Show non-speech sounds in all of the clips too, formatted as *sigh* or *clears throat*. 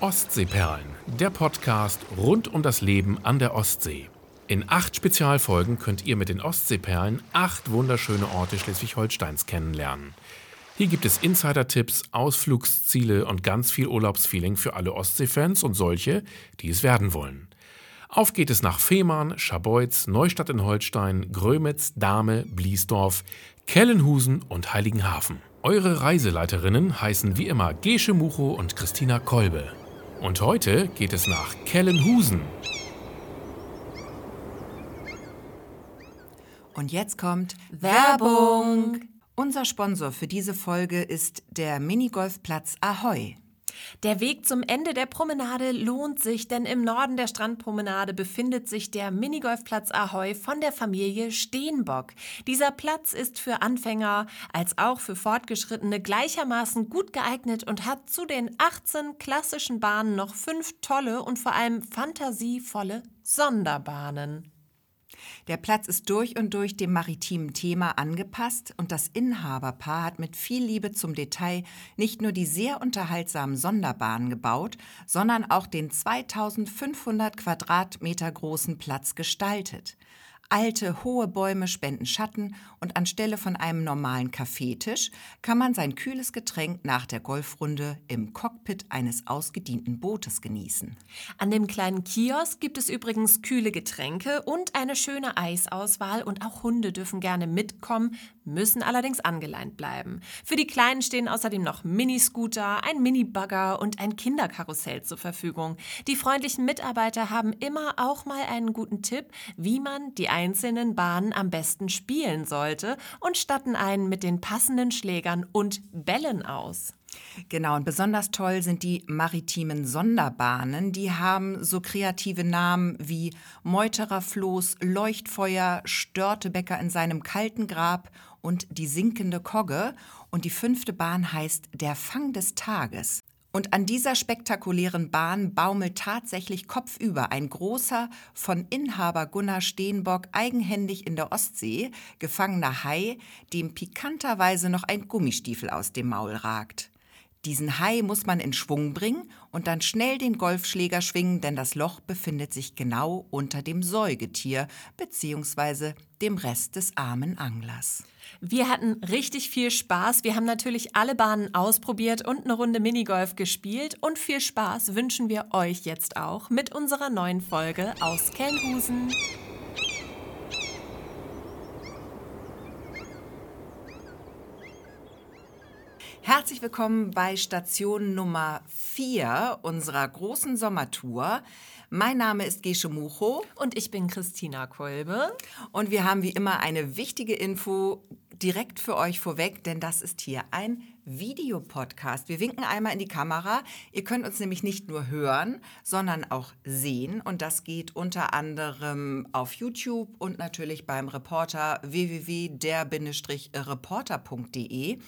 Ostseeperlen, der Podcast rund um das Leben an der Ostsee. In acht Spezialfolgen könnt ihr mit den Ostseeperlen acht wunderschöne Orte Schleswig-Holsteins kennenlernen. Hier gibt es Insider-Tipps, Ausflugsziele und ganz viel Urlaubsfeeling für alle Ostseefans und solche, die es werden wollen. Auf geht es nach Fehmarn, Scharbeutz, Neustadt in Holstein, Grömitz, Dahme, Bliesdorf, Kellenhusen und Heiligenhafen. Eure Reiseleiterinnen heißen wie immer Gesche Mucho und Christina Kolbe. Und heute geht es nach Kellenhusen. Und jetzt kommt Werbung. Unser Sponsor für diese Folge ist der Minigolfplatz Ahoy. Der Weg zum Ende der Promenade lohnt sich, denn im Norden der Strandpromenade befindet sich der Minigolfplatz Ahoy von der Familie Steenbock. Dieser Platz ist für Anfänger als auch für Fortgeschrittene gleichermaßen gut geeignet und hat zu den 18 klassischen Bahnen noch fünf tolle und vor allem fantasievolle Sonderbahnen. Der Platz ist durch und durch dem maritimen Thema angepasst und das Inhaberpaar hat mit viel Liebe zum Detail nicht nur die sehr unterhaltsamen Sonderbahnen gebaut, sondern auch den 2500 Quadratmeter großen Platz gestaltet. Alte, hohe Bäume spenden Schatten und anstelle von einem normalen Kaffeetisch kann man sein kühles Getränk nach der Golfrunde im Cockpit eines ausgedienten Bootes genießen. An dem kleinen Kiosk gibt es übrigens kühle Getränke und eine schöne Eisauswahl und auch Hunde dürfen gerne mitkommen, müssen allerdings angeleint bleiben. Für die Kleinen stehen außerdem noch Miniscooter, ein Minibagger und ein Kinderkarussell zur Verfügung. Die freundlichen Mitarbeiter haben immer auch mal einen guten Tipp, wie man die einzelnen Bahnen am besten spielen sollte und statten einen mit den passenden Schlägern und Bällen aus. Genau, und besonders toll sind die maritimen Sonderbahnen. Die haben so kreative Namen wie Meuterer Floß, Leuchtfeuer, Störtebecker in seinem kalten Grab und die sinkende Kogge. Und die fünfte Bahn heißt Der Fang des Tages. Und an dieser spektakulären Bahn baumelt tatsächlich kopfüber ein großer, von Inhaber Gunnar Steenbock eigenhändig in der Ostsee gefangener Hai, dem pikanterweise noch ein Gummistiefel aus dem Maul ragt. Diesen Hai muss man in Schwung bringen und dann schnell den Golfschläger schwingen, denn das Loch befindet sich genau unter dem Säugetier bzw. dem Rest des armen Anglers. Wir hatten richtig viel Spaß. Wir haben natürlich alle Bahnen ausprobiert und eine Runde Minigolf gespielt. Und viel Spaß wünschen wir euch jetzt auch mit unserer neuen Folge aus Kelnhusen. Herzlich willkommen bei Station Nummer 4 unserer großen Sommertour. Mein Name ist Gesche Mucho. Und ich bin Christina Kolbe. Und wir haben wie immer eine wichtige Info direkt für euch vorweg, denn das ist hier ein Videopodcast. Wir winken einmal in die Kamera. Ihr könnt uns nämlich nicht nur hören, sondern auch sehen. Und das geht unter anderem auf YouTube und natürlich beim Reporter www.der-reporter.de.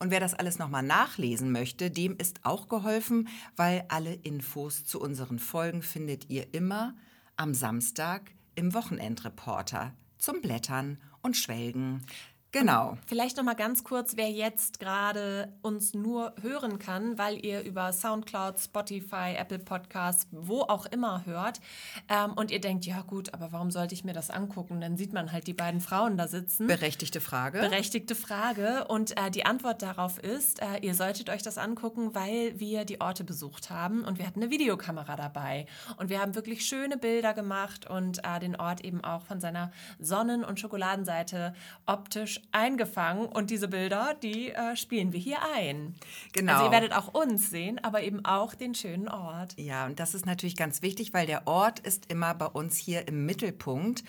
Und wer das alles nochmal nachlesen möchte, dem ist auch geholfen, weil alle Infos zu unseren Folgen findet ihr immer am Samstag im Wochenendreporter zum Blättern und Schwelgen. Genau. Vielleicht noch mal ganz kurz, wer jetzt gerade uns nur hören kann, weil ihr über SoundCloud, Spotify, Apple Podcasts, wo auch immer hört ähm, und ihr denkt, ja gut, aber warum sollte ich mir das angucken? Dann sieht man halt die beiden Frauen da sitzen. Berechtigte Frage. Berechtigte Frage. Und äh, die Antwort darauf ist, äh, ihr solltet euch das angucken, weil wir die Orte besucht haben und wir hatten eine Videokamera dabei. Und wir haben wirklich schöne Bilder gemacht und äh, den Ort eben auch von seiner Sonnen- und Schokoladenseite optisch eingefangen und diese Bilder, die äh, spielen wir hier ein. Genau. Also ihr werdet auch uns sehen, aber eben auch den schönen Ort. Ja, und das ist natürlich ganz wichtig, weil der Ort ist immer bei uns hier im Mittelpunkt.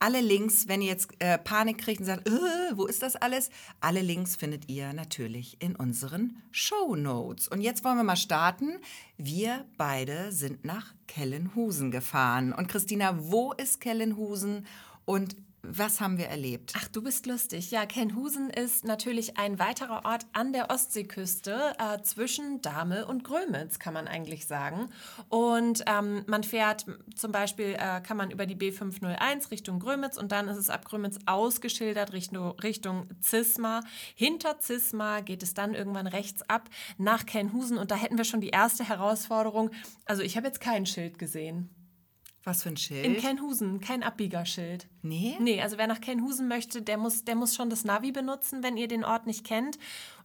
Alle Links, wenn ihr jetzt äh, Panik kriegt und sagt, äh, wo ist das alles? Alle Links findet ihr natürlich in unseren Show Notes. Und jetzt wollen wir mal starten. Wir beide sind nach Kellenhusen gefahren. Und Christina, wo ist Kellenhusen und was haben wir erlebt? Ach, du bist lustig. Ja, Kenhusen ist natürlich ein weiterer Ort an der Ostseeküste äh, zwischen Dahme und Grömitz, kann man eigentlich sagen. Und ähm, man fährt zum Beispiel, äh, kann man über die B501 Richtung Grömitz und dann ist es ab Grömitz ausgeschildert Richtung, Richtung Zisma. Hinter Zisma geht es dann irgendwann rechts ab nach Kenhusen und da hätten wir schon die erste Herausforderung. Also ich habe jetzt kein Schild gesehen. Was für ein Schild? In Kenhusen, kein Abbiegerschild. Nee? Nee, also wer nach Kenhusen möchte, der muss, der muss schon das Navi benutzen, wenn ihr den Ort nicht kennt.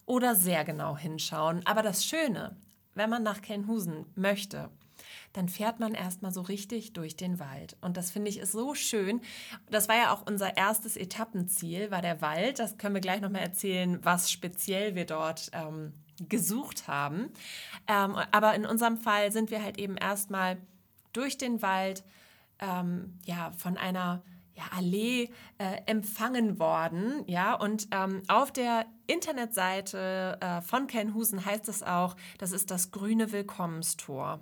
Oder sehr genau hinschauen. Aber das Schöne, wenn man nach Kenhusen möchte, dann fährt man erstmal so richtig durch den Wald. Und das finde ich ist so schön. Das war ja auch unser erstes Etappenziel, war der Wald. Das können wir gleich nochmal erzählen, was speziell wir dort ähm, gesucht haben. Ähm, aber in unserem Fall sind wir halt eben erstmal durch den Wald ähm, ja, von einer ja, Allee äh, empfangen worden. Ja, und ähm, auf der Internetseite äh, von Kenhusen heißt es auch, das ist das grüne Willkommenstor.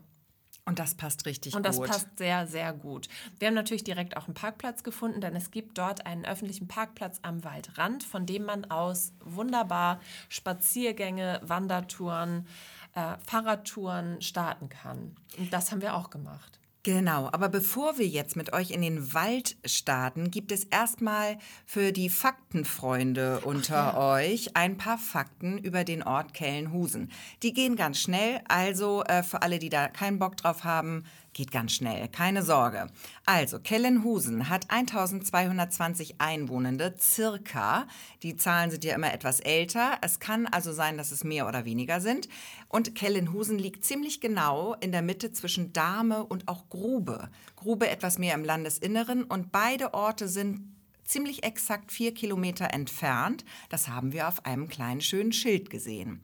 Und das passt richtig gut. Und das gut. passt sehr, sehr gut. Wir haben natürlich direkt auch einen Parkplatz gefunden, denn es gibt dort einen öffentlichen Parkplatz am Waldrand, von dem man aus wunderbar Spaziergänge, Wandertouren, äh, Fahrradtouren starten kann. Und das haben wir auch gemacht. Genau, aber bevor wir jetzt mit euch in den Wald starten, gibt es erstmal für die Faktenfreunde unter ja. euch ein paar Fakten über den Ort Kellenhusen. Die gehen ganz schnell, also äh, für alle, die da keinen Bock drauf haben, Geht ganz schnell, keine Sorge. Also, Kellenhusen hat 1220 Einwohnende, circa. Die Zahlen sind ja immer etwas älter. Es kann also sein, dass es mehr oder weniger sind. Und Kellenhusen liegt ziemlich genau in der Mitte zwischen Dahme und auch Grube. Grube etwas mehr im Landesinneren und beide Orte sind ziemlich exakt vier Kilometer entfernt. Das haben wir auf einem kleinen schönen Schild gesehen.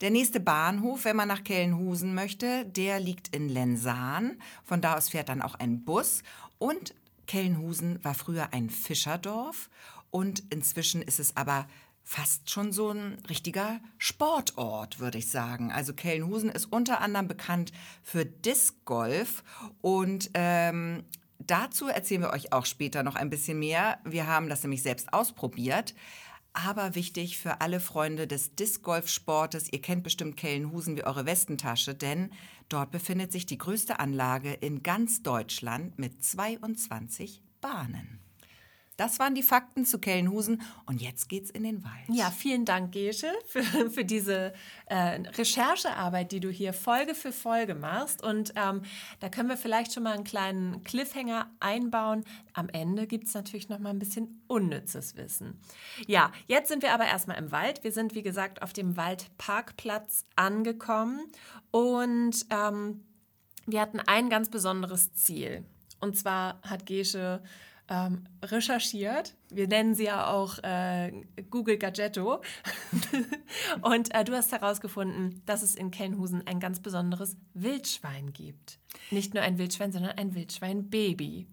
Der nächste Bahnhof, wenn man nach Kellenhusen möchte, der liegt in Lensahn. Von da aus fährt dann auch ein Bus. Und Kellenhusen war früher ein Fischerdorf und inzwischen ist es aber fast schon so ein richtiger Sportort, würde ich sagen. Also Kellenhusen ist unter anderem bekannt für Disc Golf und ähm, dazu erzählen wir euch auch später noch ein bisschen mehr. Wir haben das nämlich selbst ausprobiert aber wichtig für alle Freunde des Disc-Golf-Sportes. Ihr kennt bestimmt Kellenhusen wie eure Westentasche, denn dort befindet sich die größte Anlage in ganz Deutschland mit 22 Bahnen. Das waren die Fakten zu Kellenhusen und jetzt geht's in den Wald. Ja, vielen Dank, Gesche, für, für diese äh, Recherchearbeit, die du hier Folge für Folge machst. Und ähm, da können wir vielleicht schon mal einen kleinen Cliffhanger einbauen. Am Ende gibt es natürlich noch mal ein bisschen unnützes Wissen. Ja, jetzt sind wir aber erstmal im Wald. Wir sind, wie gesagt, auf dem Waldparkplatz angekommen und ähm, wir hatten ein ganz besonderes Ziel. Und zwar hat Gesche ähm, recherchiert. Wir nennen sie ja auch äh, Google Gadgetto. *laughs* und äh, du hast herausgefunden, dass es in Kenhusen ein ganz besonderes Wildschwein gibt. Nicht nur ein Wildschwein, sondern ein Wildschweinbaby.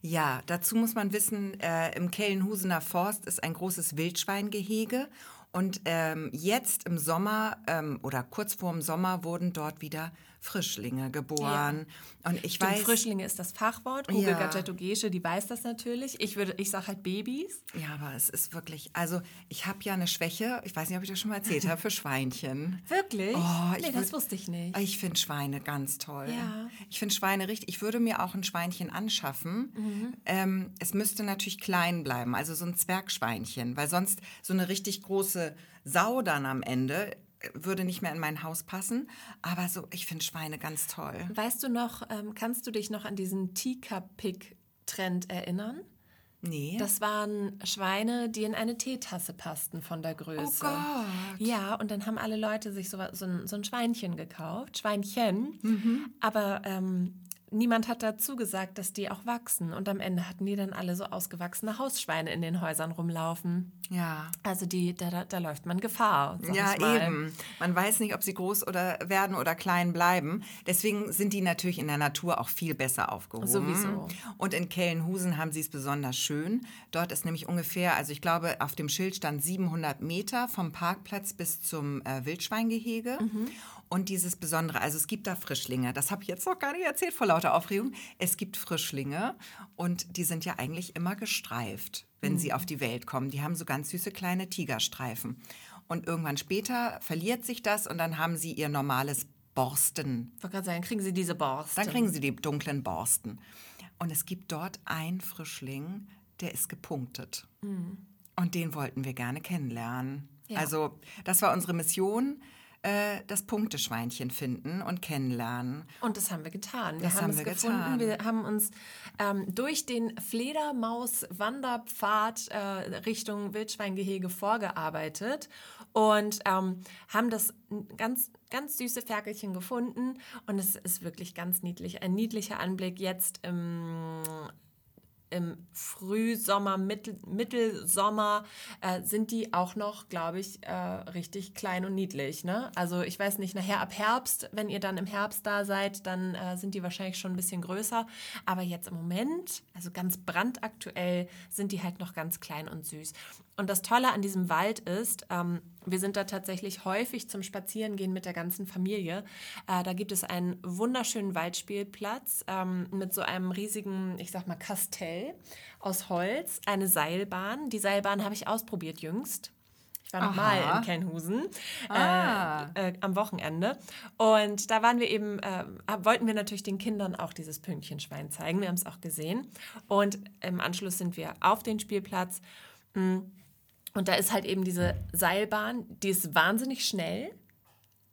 Ja, dazu muss man wissen, äh, im Kellenhusener Forst ist ein großes Wildschweingehege und ähm, jetzt im Sommer ähm, oder kurz vor dem Sommer wurden dort wieder Frischlinge geboren. Ja. Und ich Stimmt, weiß. Frischlinge ist das Fachwort. Google ja. Gadgetogese, die weiß das natürlich. Ich würde, ich sage halt Babys. Ja, aber es ist wirklich, also ich habe ja eine Schwäche, ich weiß nicht, ob ich das schon mal erzählt habe, für Schweinchen. *laughs* Wirklich? Oh, nee, das wusste ich nicht. Ich finde Schweine ganz toll. Ja. Ich finde Schweine richtig, ich würde mir auch ein Schweinchen anschaffen. Mhm. Ähm, es müsste natürlich klein bleiben, also so ein Zwergschweinchen, weil sonst so eine richtig große Sau dann am Ende würde nicht mehr in mein Haus passen. Aber so, ich finde Schweine ganz toll. Weißt du noch, ähm, kannst du dich noch an diesen Teacup-Pig-Trend erinnern? Nee. Das waren Schweine, die in eine Teetasse passten von der Größe. Oh Gott. Ja, und dann haben alle Leute sich so, so, ein, so ein Schweinchen gekauft, Schweinchen. Mhm. Aber ähm, niemand hat dazu gesagt, dass die auch wachsen. Und am Ende hatten die dann alle so ausgewachsene Hausschweine in den Häusern rumlaufen. Ja. Also die, da, da, läuft man Gefahr. Ja, eben. Man weiß nicht, ob sie groß oder werden oder klein bleiben. Deswegen sind die natürlich in der Natur auch viel besser aufgehoben. Sowieso. Und in Kellenhusen haben sie es besonders schön. Dort ist nämlich ungefähr, also ich glaube, auf dem Schild stand 700 Meter vom Parkplatz bis zum äh, Wildschweingehege. Mhm. Und dieses Besondere, also es gibt da Frischlinge, das habe ich jetzt noch gar nicht erzählt vor lauter Aufregung. Es gibt Frischlinge und die sind ja eigentlich immer gestreift. wenn sie auf die Welt kommen. Die haben so ganz süße kleine Tigerstreifen. Und irgendwann später verliert sich das und dann haben sie ihr normales Borsten. Ich wollte gerade sagen, kriegen Sie diese Borsten. Dann kriegen sie die dunklen Borsten. Und es gibt dort einen Frischling, der ist gepunktet. Und den wollten wir gerne kennenlernen. Ja. Also das war unsere Mission, äh, das Punkteschweinchen finden und kennenlernen. Und das haben wir getan. Wir Das haben, haben es wir gefunden. getan. Wir haben uns ähm, durch den Fledermaus-Wanderpfad äh, Richtung Wildschweingehege vorgearbeitet und ähm, haben das ganz, ganz süße Ferkelchen gefunden. Und es ist wirklich ganz niedlich. Ein niedlicher Anblick jetzt im im Frühsommer, Mittel, Mittelsommer äh, sind die auch noch, glaube ich, äh, richtig klein und niedlich. Ne? Also ich weiß nicht, nachher ab Herbst, wenn ihr dann im Herbst da seid, dann äh, sind die wahrscheinlich schon ein bisschen größer. Aber jetzt im Moment, also ganz brandaktuell, sind die halt noch ganz klein und süß. Und das Tolle an diesem Wald ist, ähm, wir sind da tatsächlich häufig zum Spazierengehen mit der ganzen Familie. Äh, da gibt es einen wunderschönen Waldspielplatz ähm, mit so einem riesigen, ich sag mal, Kastell aus Holz, eine Seilbahn. Die Seilbahn habe ich ausprobiert jüngst. Ich war nochmal in Kelnhusen Ah. äh, äh, am Wochenende. Und da waren wir eben, äh, wollten wir natürlich den Kindern auch dieses Pünktchenschwein zeigen. Wir haben es auch gesehen. Und im Anschluss sind wir auf den Spielplatz. Mm. Und da ist halt eben diese Seilbahn, die ist wahnsinnig schnell.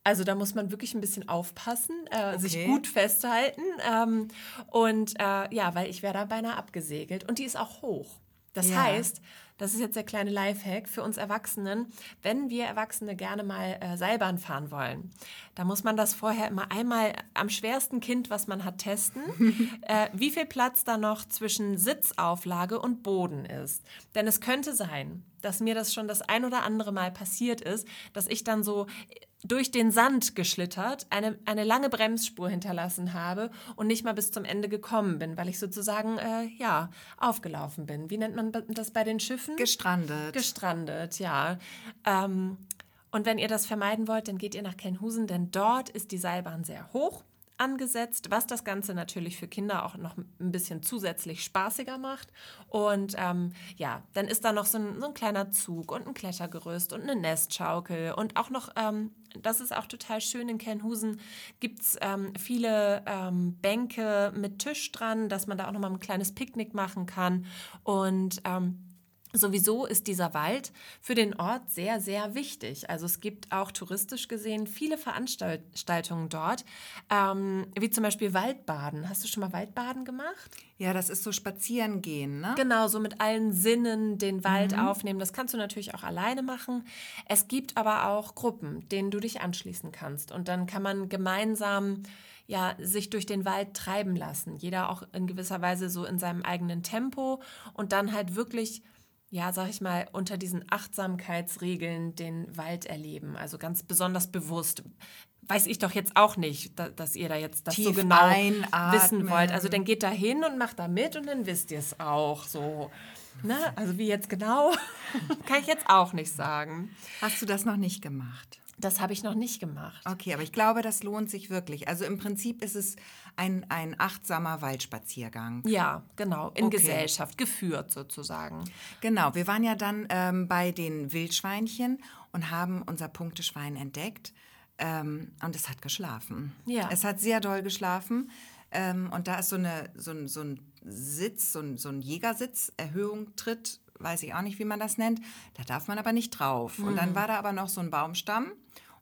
Also da muss man wirklich ein bisschen aufpassen, äh, sich Okay. gut festhalten. Ähm, und äh, ja, weil ich wäre da beinahe abgesegelt. Und die ist auch hoch. Das Ja. heißt, das ist jetzt der kleine Lifehack für uns Erwachsenen, wenn wir Erwachsene gerne mal äh, Seilbahn fahren wollen, da muss man das vorher immer einmal am schwersten Kind, was man hat, testen, *laughs* äh, wie viel Platz da noch zwischen Sitzauflage und Boden ist. Denn es könnte sein, dass mir das schon das ein oder andere Mal passiert ist, dass ich dann so durch den Sand geschlittert, eine, eine lange Bremsspur hinterlassen habe und nicht mal bis zum Ende gekommen bin, weil ich sozusagen, äh, ja, aufgelaufen bin. Wie nennt man das bei den Schiffen? Gestrandet. Gestrandet, ja. Ähm, und wenn ihr das vermeiden wollt, dann geht ihr nach Kelnhusen, denn dort ist die Seilbahn sehr hoch angesetzt, was das Ganze natürlich für Kinder auch noch ein bisschen zusätzlich spaßiger macht. Und ähm, ja, dann ist da noch so ein, so ein kleiner Zug und ein Klettergerüst und eine Nestschaukel und auch noch, ähm, das ist auch total schön in Kelnhusen, gibt es ähm, viele ähm, Bänke mit Tisch dran, dass man da auch noch mal ein kleines Picknick machen kann. Und ähm, Sowieso ist dieser Wald für den Ort sehr, sehr wichtig. Also es gibt auch touristisch gesehen viele Veranstaltungen dort, ähm, wie zum Beispiel Waldbaden. Hast du schon mal Waldbaden gemacht? Ja, das ist so spazieren gehen, ne? Genau, so mit allen Sinnen den Wald aufnehmen. Das kannst du natürlich auch alleine machen. Es gibt aber auch Gruppen, denen du dich anschließen kannst. Und dann kann man gemeinsam ja, sich durch den Wald treiben lassen. Jeder auch in gewisser Weise so in seinem eigenen Tempo und dann halt wirklich ja, sag ich mal, unter diesen Achtsamkeitsregeln den Wald erleben. Also ganz besonders bewusst. Weiß ich doch jetzt auch nicht, da, dass ihr da jetzt das so Tief genau einatmen. wissen wollt. Also dann geht da hin und macht da mit und dann wisst ihr es auch so. Ne? Also wie jetzt genau, *laughs* kann ich jetzt auch nicht sagen. Hast du das noch nicht gemacht? Das habe ich noch nicht gemacht. Okay, aber ich glaube, das lohnt sich wirklich. Also im Prinzip ist es ein, ein achtsamer Waldspaziergang. Ja, genau, in Okay. Gesellschaft, geführt sozusagen. Genau, wir waren ja dann ähm, bei den Wildschweinchen und haben unser Punkteschwein entdeckt. Ähm, und es hat geschlafen. Ja. Es hat sehr doll geschlafen. Ähm, und da ist so, eine, so, ein, so ein Sitz, so ein, so ein Jägersitz, Erhöhung tritt, weiß ich auch nicht, wie man das nennt. Da darf man aber nicht drauf. Und dann war da aber noch so ein Baumstamm.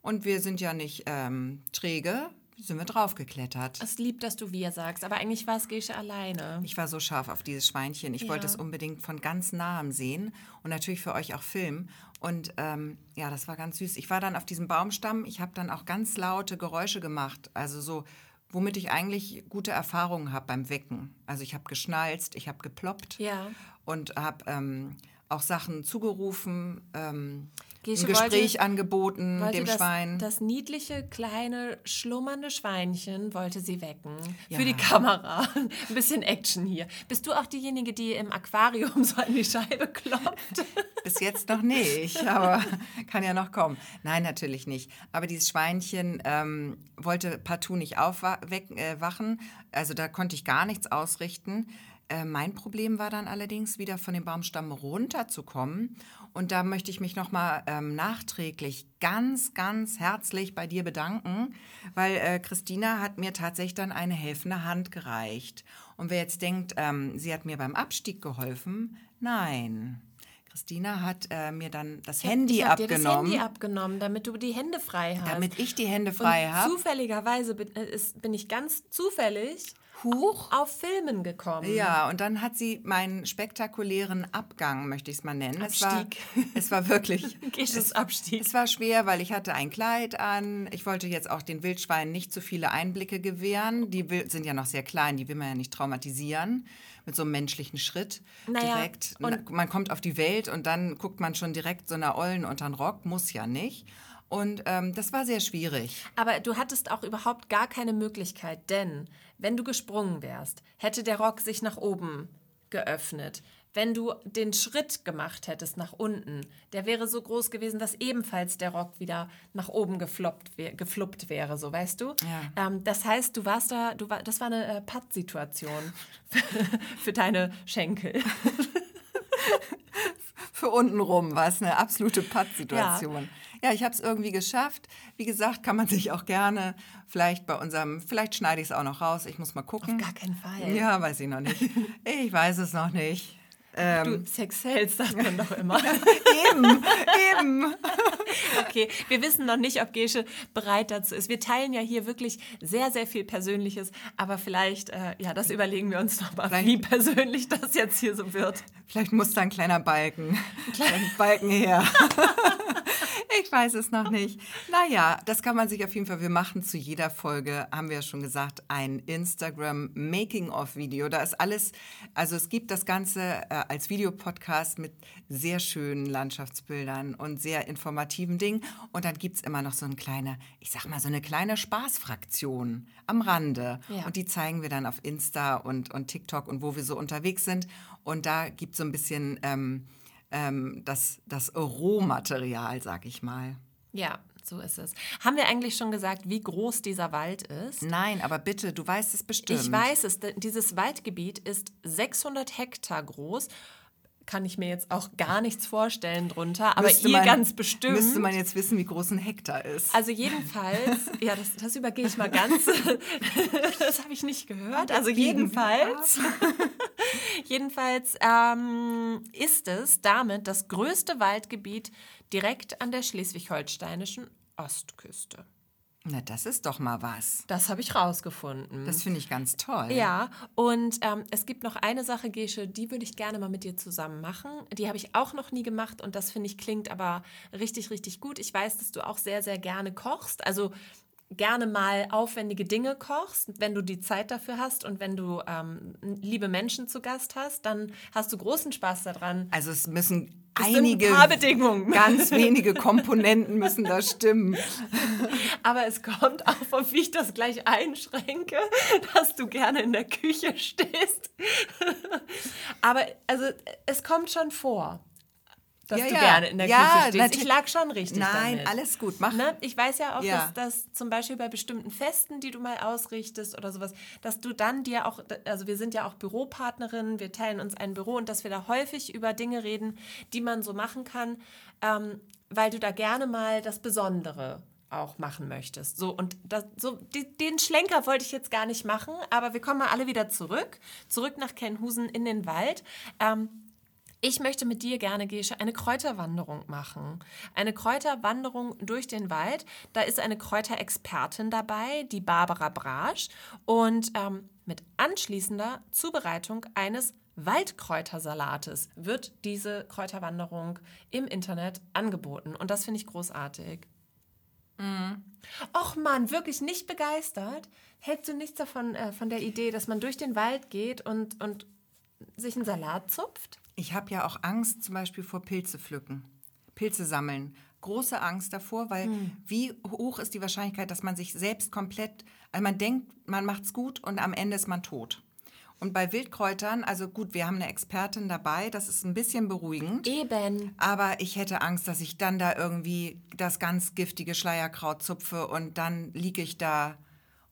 Und wir sind ja nicht ähm, träge, sind wir draufgeklettert. Es liebt, dass du wir sagst, aber eigentlich war es Gesche alleine. Ich war so scharf auf dieses Schweinchen. Ich wollte Ja. es unbedingt von ganz nahem sehen und natürlich für euch auch filmen. Und ähm, ja, das war ganz süß. Ich war dann auf diesem Baumstamm. Ich habe dann auch ganz laute Geräusche gemacht. Also so, womit ich eigentlich gute Erfahrungen habe beim Wecken. Also ich habe geschnalzt, ich habe geploppt Ja. Und habe ähm, auch Sachen zugerufen, ähm, Gesche ein Gespräch wollte- angeboten wollte dem das, Schwein. Das niedliche, kleine, schlummernde Schweinchen wollte sie wecken. Ja. Für die Kamera. *laughs* Ein bisschen Action hier. Bist du auch diejenige, die im Aquarium so an die Scheibe klopft? *laughs* Bis jetzt noch nicht, aber *laughs* kann ja noch kommen. Nein, natürlich nicht. Aber dieses Schweinchen ähm, wollte partout nicht aufwachen. Äh, also da konnte ich gar nichts ausrichten. Äh, mein Problem war dann allerdings, wieder von dem Baumstamm runterzukommen. Und da möchte ich mich nochmal ähm, nachträglich ganz, ganz herzlich bei dir bedanken, weil äh, Christina hat mir tatsächlich dann eine helfende Hand gereicht. Und wer jetzt denkt, ähm, sie hat mir beim Abstieg geholfen, nein. Christina hat äh, mir dann das Handy ich hab abgenommen. Dir das Handy abgenommen, damit du die Hände frei hast. Damit ich die Hände frei habe. Zufälligerweise bin, äh, ist, bin ich ganz zufällig Huch. auf Filmen gekommen. Ja, und dann hat sie meinen spektakulären Abgang, möchte ich es mal nennen. Abstieg. Es war, *laughs* es war wirklich. *laughs* es, Abstieg. Es war schwer, weil ich hatte ein Kleid an. Ich wollte jetzt auch den Wildschweinen nicht zu viele Einblicke gewähren. Die sind ja noch sehr klein, die will man ja nicht traumatisieren mit so einem menschlichen Schritt naja, direkt. Und man kommt auf die Welt und dann guckt man schon direkt so einer Ollen unter den Rock, muss ja nicht. Und ähm, das war sehr schwierig. Aber du hattest auch überhaupt gar keine Möglichkeit, denn wenn du gesprungen wärst, hätte der Rock sich nach oben geöffnet. Wenn du den Schritt gemacht hättest nach unten, der wäre so groß gewesen, dass ebenfalls der Rock wieder nach oben gefloppt, gefluppt wäre, so weißt du. Ja. Ähm, das heißt, du warst da, du war, das war eine äh, Patt-Situation *laughs* für deine Schenkel. *laughs* für unten rum war es eine absolute Patt-Situation. Ja. Ja, ich habe es irgendwie geschafft. Wie gesagt, kann man sich auch gerne vielleicht bei unserem, vielleicht schneide ich es auch noch raus, ich muss mal gucken. Auf gar keinen Fall. Ja, weiß ich noch nicht. *laughs* Ich weiß es noch nicht. Ähm, du, Sex hältst, sagt man doch immer. *laughs* eben, eben. *laughs* okay, wir wissen noch nicht, ob Gesche bereit dazu ist. Wir teilen ja hier wirklich sehr, sehr viel Persönliches, aber vielleicht, äh, ja, das überlegen wir uns noch mal, wie persönlich das jetzt hier so wird. Vielleicht muss da ein kleiner Balken, ein Balken her. Ich weiß es noch nicht. Naja, das kann man sich auf jeden Fall. Wir machen zu jeder Folge, haben wir ja schon gesagt, ein Instagram Making-of-Video. Da ist alles, also es gibt das Ganze äh, als Videopodcast mit sehr schönen Landschaftsbildern und sehr informativen Dingen. Und dann gibt es immer noch so eine kleine, ich sag mal, so eine kleine Spaßfraktion am Rande. Ja. Und die zeigen wir dann auf Insta und, und TikTok und wo wir so unterwegs sind. Und da gibt es so ein bisschen. Ähm, ähm, das, das Rohmaterial, sag ich mal. Ja, so ist es. Haben wir eigentlich schon gesagt, wie groß dieser Wald ist? Nein, aber bitte, du weißt es bestimmt. Ich weiß es. Dieses Waldgebiet ist 600 Hektar groß kann ich mir jetzt auch gar nichts vorstellen drunter, aber müsste ihr man, ganz bestimmt. Müsste man jetzt wissen, wie groß ein Hektar ist. Also jedenfalls, ja, das, das übergehe ich mal ganz. *laughs* das habe ich nicht gehört. Also jedenfalls, *laughs* jedenfalls ähm, ist es damit das größte Waldgebiet direkt an der schleswig-holsteinischen Ostküste. Na, das ist doch mal was. Das habe ich rausgefunden. Das finde ich ganz toll. Ja, und ähm, es gibt noch eine Sache, Gesche, die würde ich gerne mal mit dir zusammen machen. Die habe ich auch noch nie gemacht und das finde ich klingt aber richtig, richtig gut. Ich weiß, dass du auch sehr, sehr gerne kochst. Also gerne mal aufwendige Dinge kochst, wenn du die Zeit dafür hast und wenn du ähm, liebe Menschen zu Gast hast, dann hast du großen Spaß daran. Also es müssen einige Bedingungen. ganz wenige Komponenten müssen da stimmen. *laughs* Aber es kommt auch von, wie ich das gleich einschränke, dass du gerne in der Küche stehst. *laughs* Aber also es kommt schon vor dass ja, du ja. gerne in der ja, Küche stehst. Ich lag schon richtig Nein, damit. alles gut, mach. Ne? Ich weiß ja auch, dass das zum Beispiel bei bestimmten Festen, die du mal ausrichtest oder sowas, dass du dann dir auch, also wir sind ja auch Büropartnerinnen, wir teilen uns ein Büro und dass wir da häufig über Dinge reden, die man so machen kann, ähm, weil du da gerne mal das Besondere auch machen möchtest. So, und das, so, die, den Schlenker wollte ich jetzt gar nicht machen, aber wir kommen mal alle wieder zurück, zurück nach Kenhusen in den Wald. Ähm, ich möchte mit dir gerne, Gesche, eine Kräuterwanderung machen. Eine Kräuterwanderung durch den Wald. Da ist eine Kräuterexpertin dabei, die Barbara Brasch. Und ähm, mit anschließender Zubereitung eines Waldkräutersalates wird diese Kräuterwanderung im Internet angeboten. Und das finde ich großartig. Mhm. Och man, wirklich nicht begeistert? Hältst du nichts davon, äh, von der Idee, dass man durch den Wald geht und, und sich einen Salat zupft? Ich habe ja auch Angst zum Beispiel vor Pilze pflücken, Pilze sammeln. Große Angst davor, weil hm. wie hoch ist die Wahrscheinlichkeit, dass man sich selbst komplett, also man denkt, man macht's gut und am Ende ist man tot. Und bei Wildkräutern, also gut, wir haben eine Expertin dabei, das ist ein bisschen beruhigend. Eben. Aber ich hätte Angst, dass ich dann da irgendwie das ganz giftige Schleierkraut zupfe und dann liege ich da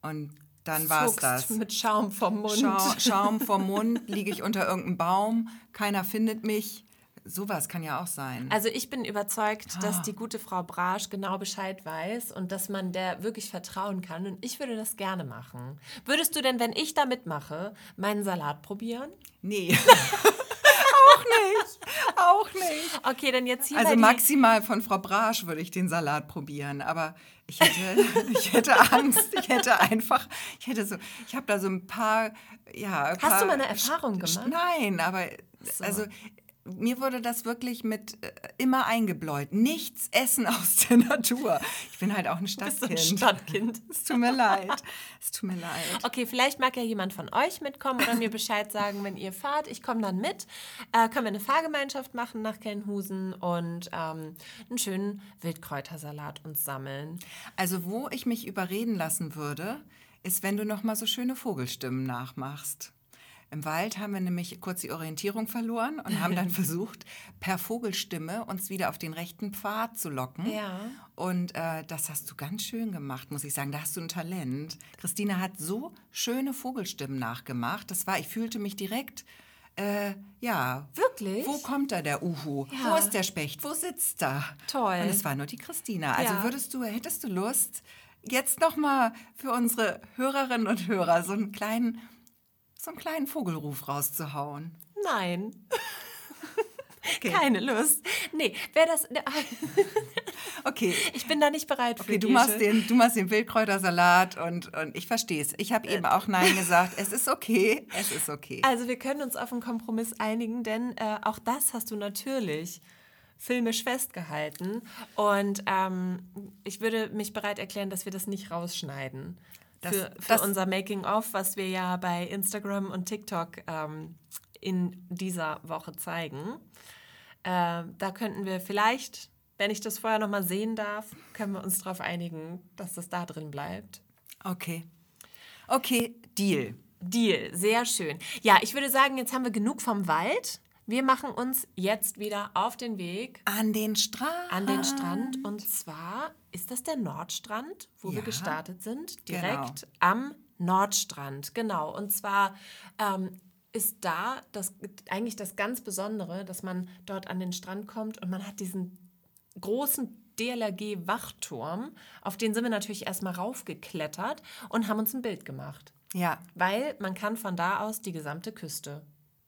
und dann war es das. mit Schaum vom Mund. Schau, Schaum vom *laughs* Mund, liege ich unter irgendeinem Baum, keiner findet mich. Sowas kann ja auch sein. Also ich bin überzeugt, Ah. dass die gute Frau Brasch genau Bescheid weiß und dass man der wirklich vertrauen kann. Und ich würde das gerne machen. Würdest du denn, wenn ich da mitmache, meinen Salat probieren? nee. *laughs* auch nicht. Auch nicht. Okay, dann jetzt hier Also maximal von Frau Brasch würde ich den Salat probieren, aber ich hätte, *laughs* ich hätte Angst. Ich hätte einfach, ich hätte so, ich habe da so ein paar, ja. ein Hast paar du mal eine Erfahrung gemacht? Nein, aber So. also mir wurde das wirklich mit äh, immer eingebläut. Nichts essen *laughs* aus der Natur. Ich bin halt auch ein bist du ein Stadtkind. Stadtkind. *laughs* Es tut mir leid. Es tut mir leid. Okay, vielleicht mag ja jemand von euch mitkommen oder mir Bescheid sagen, wenn ihr fahrt. Ich komme dann mit. Äh, können wir eine Fahrgemeinschaft machen nach Kelnhusen und ähm, einen schönen Wildkräutersalat uns sammeln. Also wo ich mich überreden lassen würde, ist, wenn du noch mal so schöne Vogelstimmen nachmachst. Im Wald haben wir nämlich kurz die Orientierung verloren und haben dann *laughs* versucht, per Vogelstimme uns wieder auf den rechten Pfad zu locken. Ja. Und äh, das hast du ganz schön gemacht, muss ich sagen. Da hast du ein Talent. Christina hat so schöne Vogelstimmen nachgemacht. Das war, ich fühlte mich direkt, äh, ja. Wirklich? Wo kommt da der Uhu? Ja. Wo ist der Specht? Wo sitzt da? Toll. Und es war nur die Christina. Also Ja. würdest du, hättest du Lust, jetzt noch mal für unsere Hörerinnen und Hörer so einen kleinen, so einen kleinen Vogelruf rauszuhauen? Nein. *laughs* Keine Lust. Nee, wer das. *laughs* Okay. Ich bin da nicht bereit für. Okay, du machst, den, du machst den Wildkräutersalat und, und ich verstehe es. Ich habe eben auch Nein gesagt. Es ist okay. Es ist okay. Also, wir können uns auf einen Kompromiss einigen, denn äh, auch das hast du natürlich filmisch festgehalten. Und ähm, ich würde mich bereit erklären, dass wir das nicht rausschneiden. Das- für für das- unser Making-of, was wir ja bei Instagram und TikTok ähm, in dieser Woche zeigen. Äh, da könnten wir vielleicht, wenn ich das vorher noch mal sehen darf, können wir uns darauf einigen, dass das da drin bleibt. Okay. Okay, Deal. Deal, sehr schön. Ja, ich würde sagen, jetzt haben wir genug vom Wald. Wir machen uns jetzt wieder auf den Weg An den Strand. an den Strand. Und zwar ist das der Nordstrand, wo wir Ja. gestartet sind. Genau. Direkt am Nordstrand, genau. Und zwar ähm, ist da das, eigentlich das ganz Besondere, dass man dort an den Strand kommt und man hat diesen großen DLRG-Wachturm. Auf den sind wir natürlich erstmal raufgeklettert und haben uns ein Bild gemacht. Ja, Weil man kann von da aus die gesamte Küste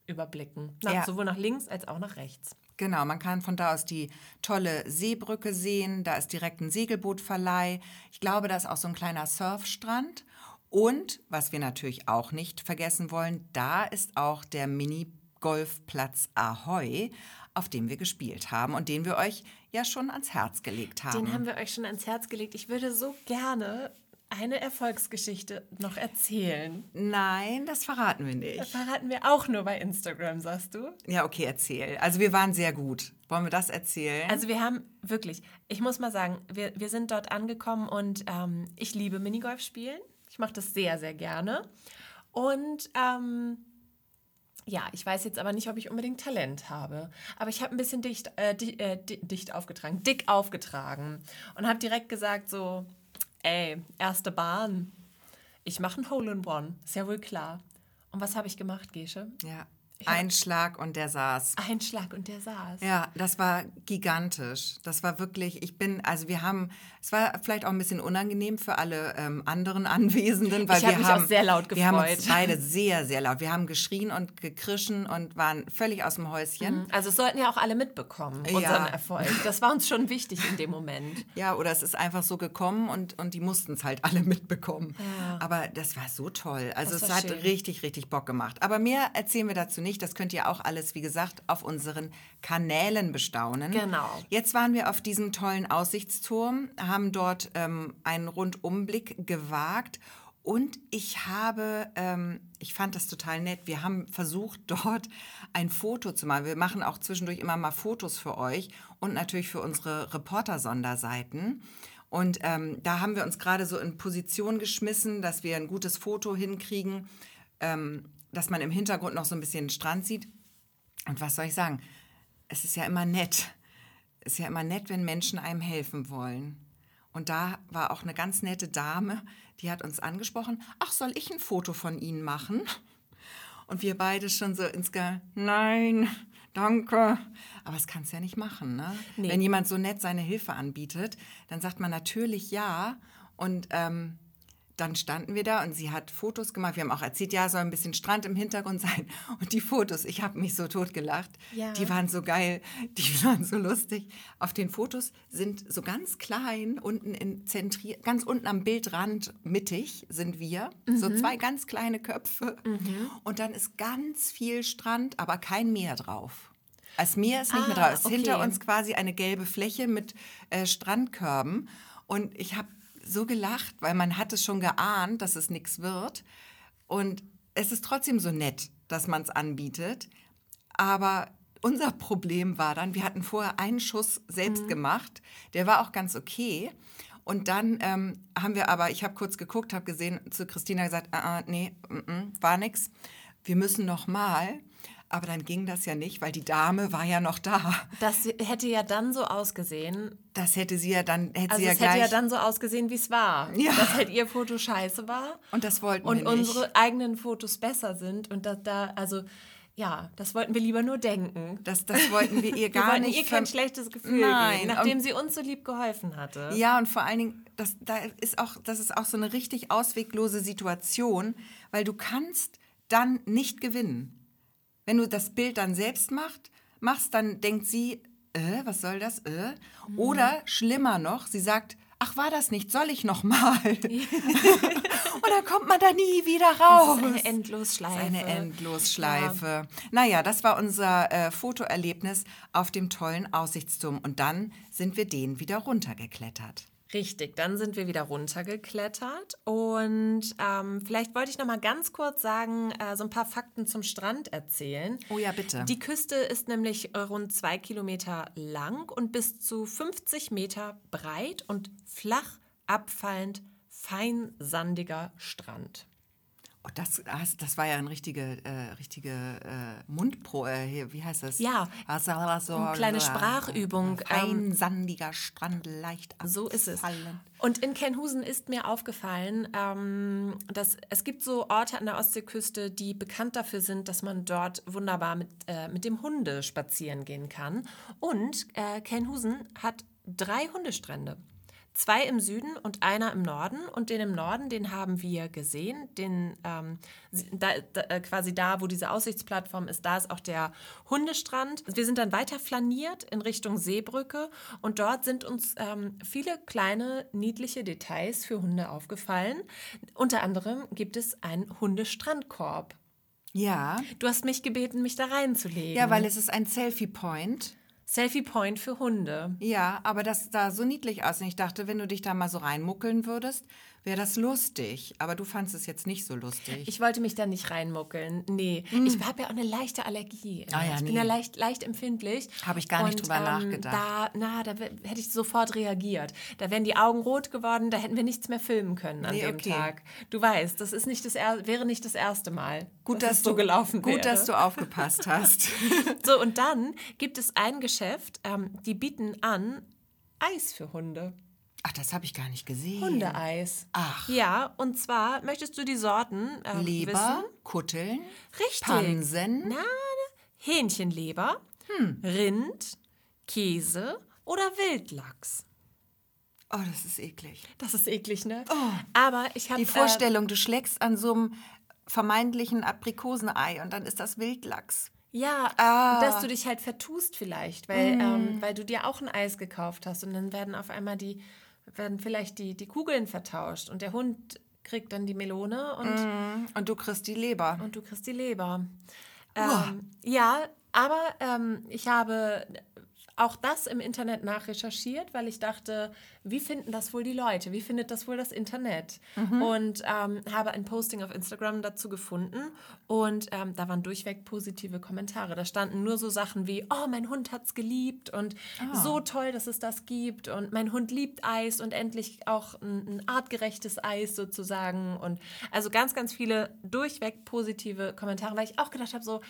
überblicken. Nach, Ja. Sowohl nach links als auch nach rechts. Genau, man kann von da aus die tolle Seebrücke sehen. Da ist direkt ein Segelbootverleih. Ich glaube, da ist auch so ein kleiner Surfstrand. Und was wir natürlich auch nicht vergessen wollen, da ist auch der Minigolfplatz Ahoy, auf dem wir gespielt haben und den wir euch ja schon ans Herz gelegt haben. Den haben wir euch schon ans Herz gelegt. Ich würde so gerne eine Erfolgsgeschichte noch erzählen. Nein, das verraten wir Das nicht. verraten wir auch nur bei Instagram, sagst du? Ja, okay, erzähl. Also wir waren sehr gut. Wollen wir das erzählen? Also wir haben wirklich, ich muss mal sagen, wir, wir sind dort angekommen und ähm, ich liebe Minigolf spielen. Ich mache das sehr, sehr gerne. Und ähm, ja, ich weiß jetzt aber nicht, ob ich unbedingt Talent habe. Aber ich habe ein bisschen dicht, äh, di äh, di dicht aufgetragen, dick aufgetragen. Und habe direkt gesagt so, ey, erste Bahn. Ich mache ein Hole in One, ist ja wohl klar. Und was habe ich gemacht, Gesche? ja, ein Schlag und der saß. Ein Schlag und der saß. Ja, das war gigantisch. Das war wirklich, ich bin, also wir haben, es war vielleicht auch ein bisschen unangenehm für alle ähm, anderen *laughs* Anwesenden, weil Ich hab wir mich auch haben, sehr laut Wir haben uns gefreut. beide *laughs* sehr, sehr laut. Wir haben geschrien und gekrischen und waren völlig aus dem Häuschen. Also es sollten ja auch alle mitbekommen, unseren Ja. Erfolg. Das war uns schon wichtig in dem Moment. *laughs* Ja, oder es ist einfach so gekommen und, und die mussten es halt alle mitbekommen. Ja. Aber das war so toll. Also es hat schön. richtig, richtig Bock gemacht. Aber mehr erzählen wir dazu nicht. Das könnt ihr auch alles, wie gesagt, auf unseren Kanälen bestaunen. Genau. Jetzt waren wir auf diesem tollen Aussichtsturm, haben dort ähm, einen Rundumblick gewagt. Und ich habe, ähm, ich fand das total nett. Wir haben versucht, *laughs* dort ein Foto zu machen. Wir machen auch zwischendurch immer mal Fotos für euch und natürlich für unsere Reporter-Sonderseiten. Und ähm, da haben wir uns gerade so in Position geschmissen, dass wir ein gutes Foto hinkriegen, ähm, dass man im Hintergrund noch so ein bisschen den Strand sieht. Und was soll ich sagen? Es ist ja immer nett. Es ist ja immer nett, wenn Menschen einem helfen wollen. Und da war auch eine ganz nette Dame, die hat uns angesprochen, ach, soll ich ein Foto von Ihnen machen? Und wir beide schon so ins Ge Nein, danke. Aber das kannst du ja nicht machen, ne? Nee. Wenn jemand so nett seine Hilfe anbietet, dann sagt man natürlich ja. Und ähm, dann standen wir da und sie hat Fotos gemacht. Wir haben auch erzählt, ja, soll ein bisschen Strand im Hintergrund *laughs* sein. Und die Fotos, ich habe mich so totgelacht. Ja. Die waren so geil, die *laughs* waren so lustig. Auf den Fotos sind so ganz klein, unten in zentri ganz unten am Bildrand mittig sind wir. So zwei ganz kleine Köpfe. Und dann ist ganz viel Strand, aber kein Meer drauf. Das Meer ist nicht Ah, mehr drauf. Es ist okay. hinter uns quasi eine gelbe Fläche mit äh, Strandkörben. Und ich habe so gelacht, weil man hat es schon geahnt, dass es nichts wird. Und es ist trotzdem so nett, dass man es anbietet. Aber unser Problem war dann, wir hatten vorher einen Schuss selbst gemacht. Der war auch ganz okay. Und dann ähm, haben wir aber, ich habe kurz geguckt, habe gesehen, zu Christina gesagt, ah, ah, nee, mm, mm, war nix. Wir müssen noch mal. Aber dann ging das ja nicht, weil die Dame war ja noch da. Das hätte ja dann so ausgesehen. Das hätte sie ja dann, hätte Also sie ja es gleich. hätte ja dann so ausgesehen, wie es war. Ja. Dass halt ihr Foto scheiße war. und das wollten und wir nicht. unsere eigenen Fotos besser sind. Und da, da, also ja, das wollten wir lieber nur denken. Das, das wollten wir ihr Wir gar wollten nicht. ihr kein schlechtes Gefühl Nein, geben, nachdem und- sie uns so lieb geholfen hatte. Ja, und vor allen Dingen, das, da ist auch, das ist auch so eine richtig ausweglose Situation, weil du kannst dann nicht gewinnen. Wenn du das Bild dann selbst macht, machst, dann denkt sie, äh, was soll das? Äh? Mhm. Oder schlimmer noch, sie sagt, ach, war das nicht, soll ich noch mal? *laughs* und dann kommt man da nie wieder raus. Das ist eine Endlosschleife. Das ist Eine Endlosschleife. Naja, das war unser äh, Fotoerlebnis auf dem tollen Aussichtsturm. Und dann sind wir den wieder runtergeklettert. Richtig, dann sind wir wieder runtergeklettert und ähm, vielleicht wollte ich noch mal ganz kurz sagen, äh, so ein paar Fakten zum Strand erzählen. Oh ja, bitte. Die Küste ist nämlich äh, rund zwei Kilometer lang und bis zu 50 Meter breit und flach abfallend feinsandiger Strand. Oh, das, das, war ja eine richtige, äh, richtige äh, Mundpro, äh, wie heißt das? Ja, eine kleine Sprachübung, ähm, Ein sandiger Strand, leicht So ist es. Und in Kenhusen ist mir aufgefallen, ähm, dass es gibt so Orte an der Ostseeküste, die bekannt dafür sind, dass man dort wunderbar mit, äh, mit dem Hunde spazieren gehen kann. Und äh, Kenhusen hat drei Hundestrände. Zwei im Süden und einer im Norden. Und den im Norden, den haben wir gesehen. Den, ähm, da, da, äh, quasi da, wo diese Aussichtsplattform ist, da ist auch der Hundestrand. Wir sind dann weiter flaniert in Richtung Seebrücke. Und dort sind uns ähm, viele kleine, niedliche Details für Hunde aufgefallen. Unter anderem gibt es einen Hundestrandkorb. Ja. Du hast mich gebeten, mich da reinzulegen. ja, weil es ist ein Selfie-Point. Selfie Point für Hunde. Ja, aber das sah so niedlich aus. Und ich dachte, wenn du dich da mal so reinmuckeln würdest, wäre das lustig. Aber du fandst es jetzt nicht so lustig. Ich wollte mich da nicht reinmuckeln. Nee, ich habe ja auch eine leichte Allergie. Ah ja, ich bin nee. ja leicht, leicht empfindlich. Hab ich gar nicht Und, drüber ähm, nachgedacht. Da, na, da hätte ich sofort reagiert. Da wären die Augen rot geworden, da hätten wir nichts mehr filmen können an Nee, dem okay. Tag. Du weißt, das ist nicht das er wäre nicht das erste Mal. gut, dass dass es so du, gelaufen Gut, wäre. dass du aufgepasst hast. *laughs* *laughs* So, und dann gibt es ein Geschäft, ähm, die bieten an Eis für Hunde. Ach, das habe ich gar nicht gesehen. Hundeeis. Ach. Ja, und zwar möchtest du die Sorten ähm, Leber, wissen? Kutteln, Richtig. Pansen. Na, Hähnchenleber, Hm. Rind, Käse oder Wildlachs. Oh, das ist eklig. Das ist eklig, ne? Aber ich habe Die Vorstellung, du schlägst an so einem vermeintlichen Aprikosenei und dann ist das Wildlachs. Äh, ja, Ah. dass du dich halt vertust vielleicht, weil, ähm, weil du dir auch ein Eis gekauft hast und dann werden auf einmal die werden vielleicht die, die Kugeln vertauscht und der Hund kriegt dann die Melone und Und du kriegst die Leber. und du kriegst die Leber. Ähm, ja, aber ähm, ich habe auch das im Internet nachrecherchiert, weil ich dachte, wie finden das wohl die Leute? Wie findet das wohl das Internet? Und ähm, habe ein Posting auf Instagram dazu gefunden und ähm, da waren durchweg positive Kommentare. Da standen nur so Sachen wie, oh, mein Hund hat's geliebt und so toll, dass es das gibt und mein Hund liebt Eis und endlich auch ein, ein artgerechtes Eis sozusagen und also ganz, ganz viele durchweg positive Kommentare, weil ich auch gedacht habe, so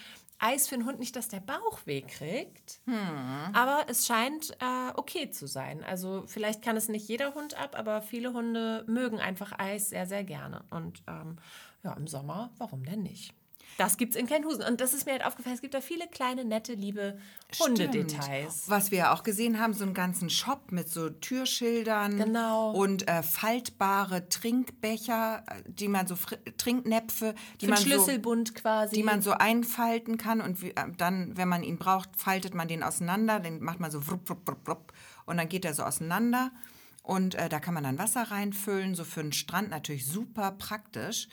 Eis für einen Hund nicht, dass der Bauch weh kriegt. Hm. Aber es scheint äh, okay zu sein. Also vielleicht kann es nicht jeder Hund ab, aber viele Hunde mögen einfach Eis sehr, sehr gerne. Und ähm, ja, im Sommer, warum denn nicht? Das gibt es in Kenhusen. Und das ist mir halt aufgefallen, es gibt da viele kleine, nette, liebe Hundedetails. Was wir ja auch gesehen haben, so einen ganzen Shop mit so Türschildern Genau. und äh, faltbare Trinkbecher, äh, die man so Trinknäpfe, die Für man Schlüsselbund quasi. so, die man so einfalten kann und wie, äh, dann, wenn man ihn braucht, faltet man den auseinander, den macht man so wupp, wupp, wupp, wupp, und dann geht er so auseinander. Und äh, da kann man dann Wasser reinfüllen, so für den Strand natürlich super praktisch.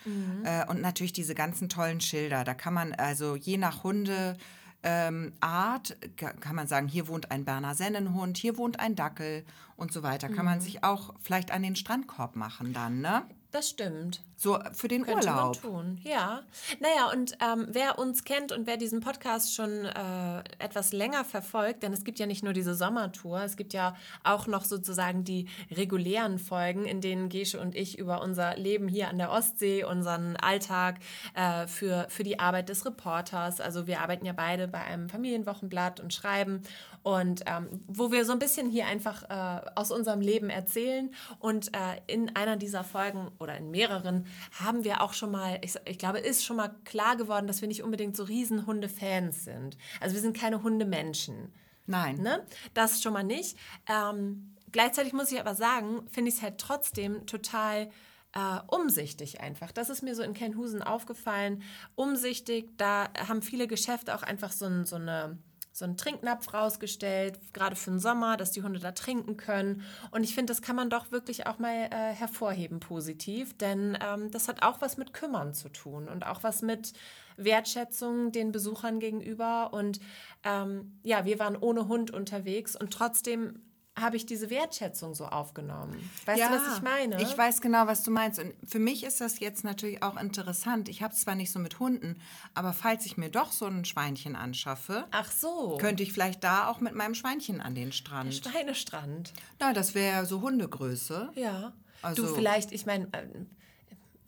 Äh, und natürlich diese ganzen tollen Schilder. Da kann man also je nach Hunde ähm, Art, ka- kann man sagen, hier wohnt ein Berner Sennenhund, hier wohnt ein Dackel und so weiter. Kann man sich auch vielleicht an den Strandkorb machen dann, ne? das stimmt. So für den Könnte Urlaub. man tun, ja. Naja, und ähm, wer uns kennt und wer diesen Podcast schon äh, etwas länger verfolgt, denn es gibt ja nicht nur diese Sommertour, es gibt ja auch noch sozusagen die regulären Folgen, in denen Gesche und ich über unser Leben hier an der Ostsee, unseren Alltag äh, für, für die Arbeit des Reporters, also wir arbeiten ja beide bei einem Familienwochenblatt und schreiben und ähm, wo wir so ein bisschen hier einfach äh, aus unserem Leben erzählen und äh, in einer dieser Folgen oder in mehreren haben wir auch schon mal, ich, ich glaube, ist schon mal klar geworden, dass wir nicht unbedingt so riesen Hunde-Fans sind. Also wir sind keine Hundemenschen. Nein. Ne? Das schon mal nicht. Ähm, gleichzeitig muss ich aber sagen, finde ich es halt trotzdem total äh, umsichtig einfach. Das ist mir so in Kenhusen aufgefallen. Umsichtig, da haben viele Geschäfte auch einfach so, ein, so eine so einen Trinknapf rausgestellt, gerade für den Sommer, dass die Hunde da trinken können. Und ich finde, das kann man doch wirklich auch mal äh, hervorheben positiv, denn ähm, das hat auch was mit Kümmern zu tun und auch was mit Wertschätzung den Besuchern gegenüber. Und ähm, ja, wir waren ohne Hund unterwegs und trotzdem habe ich diese Wertschätzung so aufgenommen. Weißt du, was ich meine? Ich weiß genau, was du meinst. Und für mich ist das jetzt natürlich auch interessant. Ich habe es zwar nicht so mit Hunden, aber falls ich mir doch so ein Schweinchen anschaffe, Ach so. könnte ich vielleicht da auch mit meinem Schweinchen an den Strand. Steinestrand. Na, das wäre so Hundegröße. Ja. Also- du vielleicht, ich meine, äh,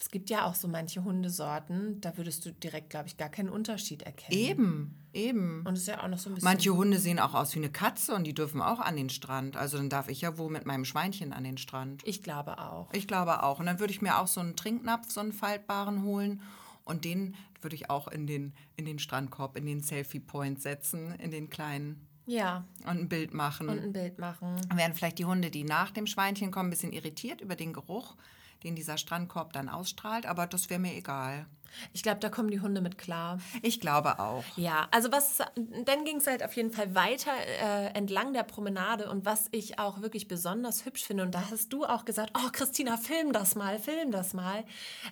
es gibt ja auch so manche Hundesorten, da würdest du direkt, glaube ich, gar keinen Unterschied erkennen. Eben, eben. Und es ist ja auch noch so ein bisschen. Manche Hunde sehen auch aus wie eine Katze und die dürfen auch an den Strand. Also dann darf ich ja wohl mit meinem Schweinchen an den Strand. Ich glaube auch. Ich glaube auch. Und dann würde ich mir auch so einen Trinknapf, so einen faltbaren holen. Und den würde ich auch in den, in den Strandkorb, in den Selfie-Point setzen, in den kleinen Ja. und ein Bild machen. Und ein Bild machen. Dann werden vielleicht die Hunde, die nach dem Schweinchen kommen, ein bisschen irritiert über den Geruch, den dieser Strandkorb dann ausstrahlt. Aber das wäre mir egal. Ich glaube, da kommen die Hunde mit klar. Ich glaube auch. Ja, also was, dann ging es halt auf jeden Fall weiter äh, entlang der Promenade und was ich auch wirklich besonders hübsch finde, und da hast du auch gesagt, oh Christina, film das mal, film das mal,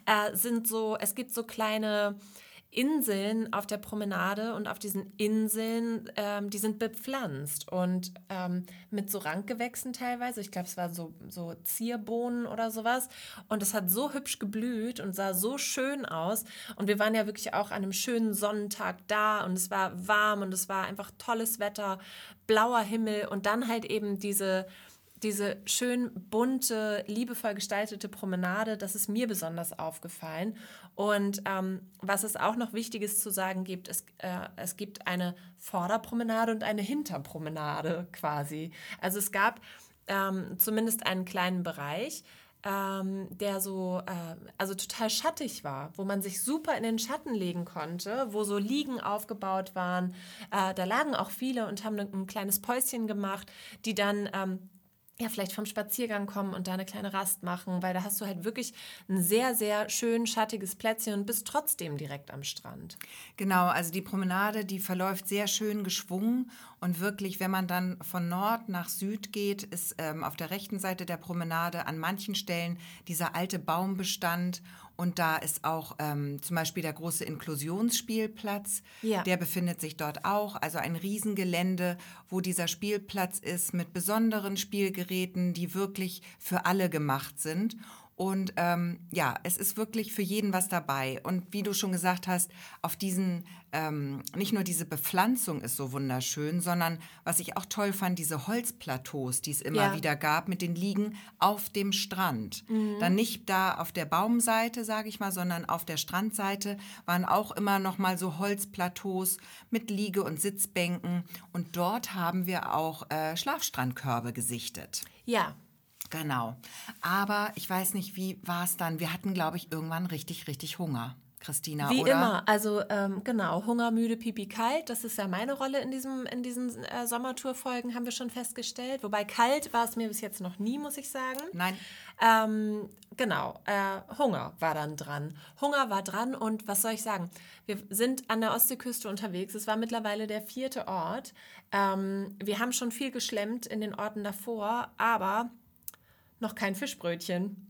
äh, sind so, es gibt so kleine Inseln auf der Promenade und auf diesen Inseln, ähm, die sind bepflanzt und ähm, mit so Rankgewächsen teilweise. Ich glaube, es war so, so Zierbohnen oder sowas. Und es hat so hübsch geblüht und sah so schön aus. Und wir waren ja wirklich auch an einem schönen Sonnentag da und es war warm und es war einfach tolles Wetter, blauer Himmel und dann halt eben diese diese schön bunte, liebevoll gestaltete Promenade, das ist mir besonders aufgefallen. Und ähm, was es auch noch Wichtiges zu sagen gibt, es, äh, es gibt eine Vorderpromenade und eine Hinterpromenade quasi. Also es gab ähm, zumindest einen kleinen Bereich, ähm, der so, äh, also total schattig war, wo man sich super in den Schatten legen konnte, wo so Liegen aufgebaut waren. Äh, da lagen auch viele und haben ein, ein kleines Päuschen gemacht, die dann ähm, ja, vielleicht vom Spaziergang kommen und da eine kleine Rast machen, weil da hast du halt wirklich ein sehr, sehr schön schattiges Plätzchen und bist trotzdem direkt am Strand. Genau, also die Promenade, die verläuft sehr schön geschwungen und wirklich, wenn man dann von Nord nach Süd geht, ist ähm, auf der rechten Seite der Promenade an manchen Stellen dieser alte Baumbestand und da ist auch ähm, zum Beispiel der große Inklusionsspielplatz, Ja. der befindet sich dort auch, also ein Riesengelände, wo dieser Spielplatz ist mit besonderen Spielgeräten, die wirklich für alle gemacht sind. Und ähm, ja, es ist wirklich für jeden was dabei. Und wie du schon gesagt hast, auf diesen, ähm, nicht nur diese Bepflanzung ist so wunderschön, sondern was ich auch toll fand, diese Holzplateaus, die es immer Ja. wieder gab, mit den Liegen auf dem Strand. Dann nicht da auf der Baumseite, sage ich mal, sondern auf der Strandseite waren auch immer noch mal so Holzplateaus mit Liege- und Sitzbänken. Und dort haben wir auch äh, Schlafstrandkörbe gesichtet. Ja, Genau. Aber ich weiß nicht, wie war es dann? Wir hatten, glaube ich, irgendwann richtig, richtig Hunger. Christina, Wie oder? immer, also ähm, genau, Hunger, müde, Pipi, kalt, das ist ja meine Rolle in, diesem, in diesen äh, Sommertour-Folgen, haben wir schon festgestellt. Wobei kalt war es mir bis jetzt noch nie, muss ich sagen. Nein. Ähm, genau, äh, Hunger war dann dran. Hunger war dran und was soll ich sagen? Wir sind an der Ostseeküste unterwegs. Es war mittlerweile der vierte Ort. Ähm, wir haben schon viel geschlemmt in den Orten davor, aber noch kein Fischbrötchen.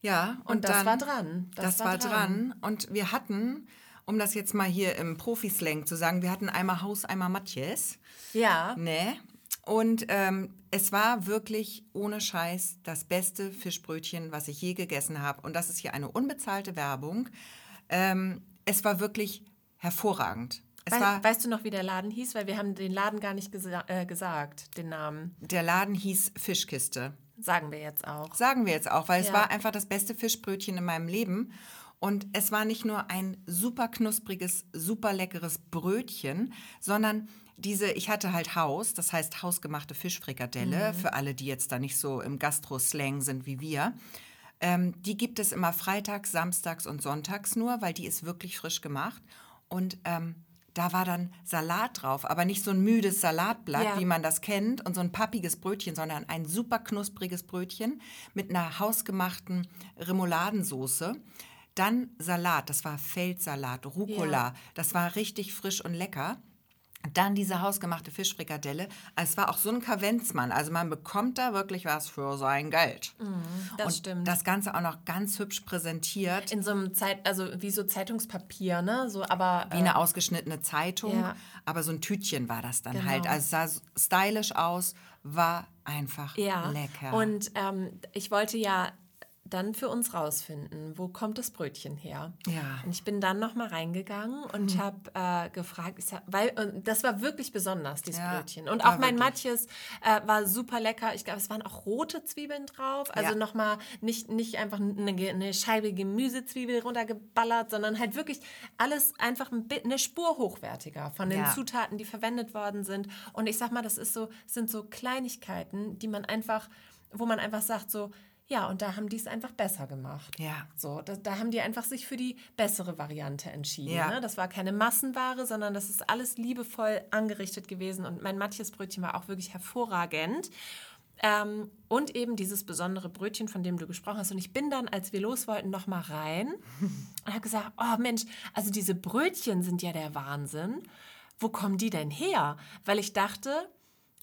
Ja, und, Und das dann, war dran. Das, war dran. Und wir hatten, um das jetzt mal hier im Profislang zu sagen, wir hatten einmal Haus, einmal Matjes. Ja, Ne? Und ähm, es war wirklich ohne Scheiß das beste Fischbrötchen, was ich je gegessen habe. Und das ist hier eine unbezahlte Werbung. Ähm, es war wirklich hervorragend. Es war, weißt du noch, wie der Laden hieß? Weil wir haben den Laden gar nicht gesa äh, gesagt, den Namen. der Laden hieß Fischkiste. Sagen wir jetzt auch. Sagen wir jetzt auch, weil es Ja. war einfach das beste Fischbrötchen in meinem Leben. Und es war nicht nur ein super knuspriges, super leckeres Brötchen, sondern diese, ich hatte halt Haus, das heißt hausgemachte Fischfrikadelle, für alle, die jetzt da nicht so im Gastro-Slang sind wie wir. Ähm, die gibt es immer freitags, samstags und sonntags nur, weil die ist wirklich frisch gemacht. Und ähm, da war dann Salat drauf, aber nicht so ein müdes Salatblatt, Ja. wie man das kennt, und so ein pappiges Brötchen, sondern ein super knuspriges Brötchen mit einer hausgemachten Remouladensoße. Dann Salat, das war Feldsalat, Rucola, Ja. das war richtig frisch und lecker. Dann diese hausgemachte Fischfrikadelle. Es war auch so ein Kavenzmann. Also man bekommt da wirklich was für sein Geld. Das und stimmt. das Ganze auch noch ganz hübsch präsentiert. In so einem Zeit, also wie so Zeitungspapier, ne? So, aber wie eine ausgeschnittene Zeitung. Ja. Aber so ein Tütchen war das dann Genau. halt. Also es sah stylisch aus, war einfach ja. lecker. Und ähm, ich wollte ja dann für uns rausfinden, wo kommt das Brötchen her? Ja. Mhm. Und ich bin dann noch mal reingegangen und habe äh, gefragt, sag, weil und das war wirklich besonders, dieses Ja, Brötchen. Und auch mein wirklich. Matjes äh, war super lecker. Ich glaube, es waren auch rote Zwiebeln drauf. Also Ja. noch mal nicht, nicht einfach eine, eine Scheibe Gemüsezwiebel runtergeballert, sondern halt wirklich alles einfach eine Spur hochwertiger von den Ja. Zutaten, die verwendet worden sind. Und ich sag mal, das ist so, sind so Kleinigkeiten, die man einfach, wo man einfach sagt, so, ja, und da haben die es einfach besser gemacht. Ja. So, da, da haben die einfach sich für die bessere Variante entschieden. Ja. Ne? Das war keine Massenware, sondern das ist alles liebevoll angerichtet gewesen. Und mein Matjes Brötchen war auch wirklich hervorragend. Ähm, und eben dieses besondere Brötchen, von dem du gesprochen hast. Und ich bin dann, als wir los wollten, noch mal rein und habe gesagt, oh Mensch, also diese Brötchen sind ja der Wahnsinn. Wo kommen die denn her? Weil ich dachte,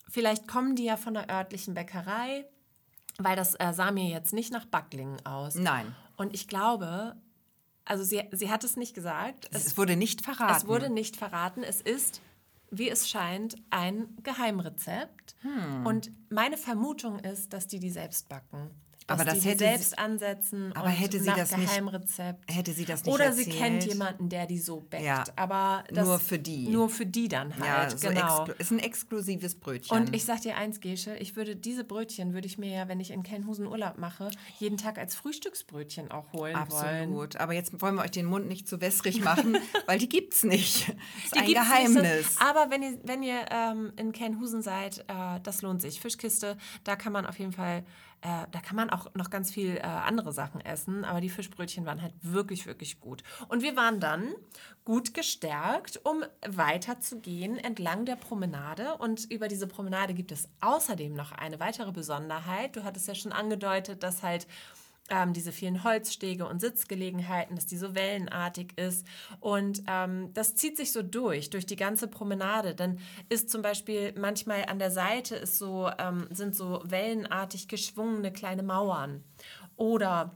vielleicht kommen die ja von der örtlichen Bäckerei, weil das äh, sah mir jetzt nicht nach Backlingen aus. Nein, Und ich glaube, also sie, sie hat es nicht gesagt, es, es, wurde nicht verraten. es wurde nicht verraten, es ist, wie es scheint, ein Geheimrezept. Hm. Und meine Vermutung ist, dass die die selbst backen. Aber das hätte sie- selbst ansetzen Aber und hätte sie nach das nicht- Geheimrezept. hätte sie das nicht Oder sie erzählt? kennt jemanden, der die so backt. Ja, Aber das, nur für die. Nur für die dann ja, halt, so genau. ist ein exklusives Brötchen. Und ich sag dir eins, Gesche, ich würde diese Brötchen, würde ich mir ja, wenn ich in Kenhusen Urlaub mache, jeden Tag als Frühstücksbrötchen auch holen wollen. Absolut. Aber jetzt wollen wir euch den Mund nicht zu wässrig machen, *laughs* weil die gibt's nicht. Das ist Die ein Geheimnis. Nicht aber wenn ihr, wenn ihr ähm, in Kenhusen seid, äh, das lohnt sich. Fischkiste, da kann man auf jeden Fall, äh, da kann man auch noch ganz viel äh, andere Sachen essen. Aber die Fischbrötchen waren halt wirklich, wirklich gut. Und wir waren dann gut gestärkt, um weiterzugehen entlang der Promenade. Und über diese Promenade gibt es außerdem noch eine weitere Besonderheit. Du hattest ja schon angedeutet, dass halt ähm, diese vielen Holzstege und Sitzgelegenheiten, dass die so wellenartig ist. Und ähm, das zieht sich so durch, durch die ganze Promenade. Dann ist zum Beispiel manchmal an der Seite ist so, ähm, sind so wellenartig geschwungene kleine Mauern. Oder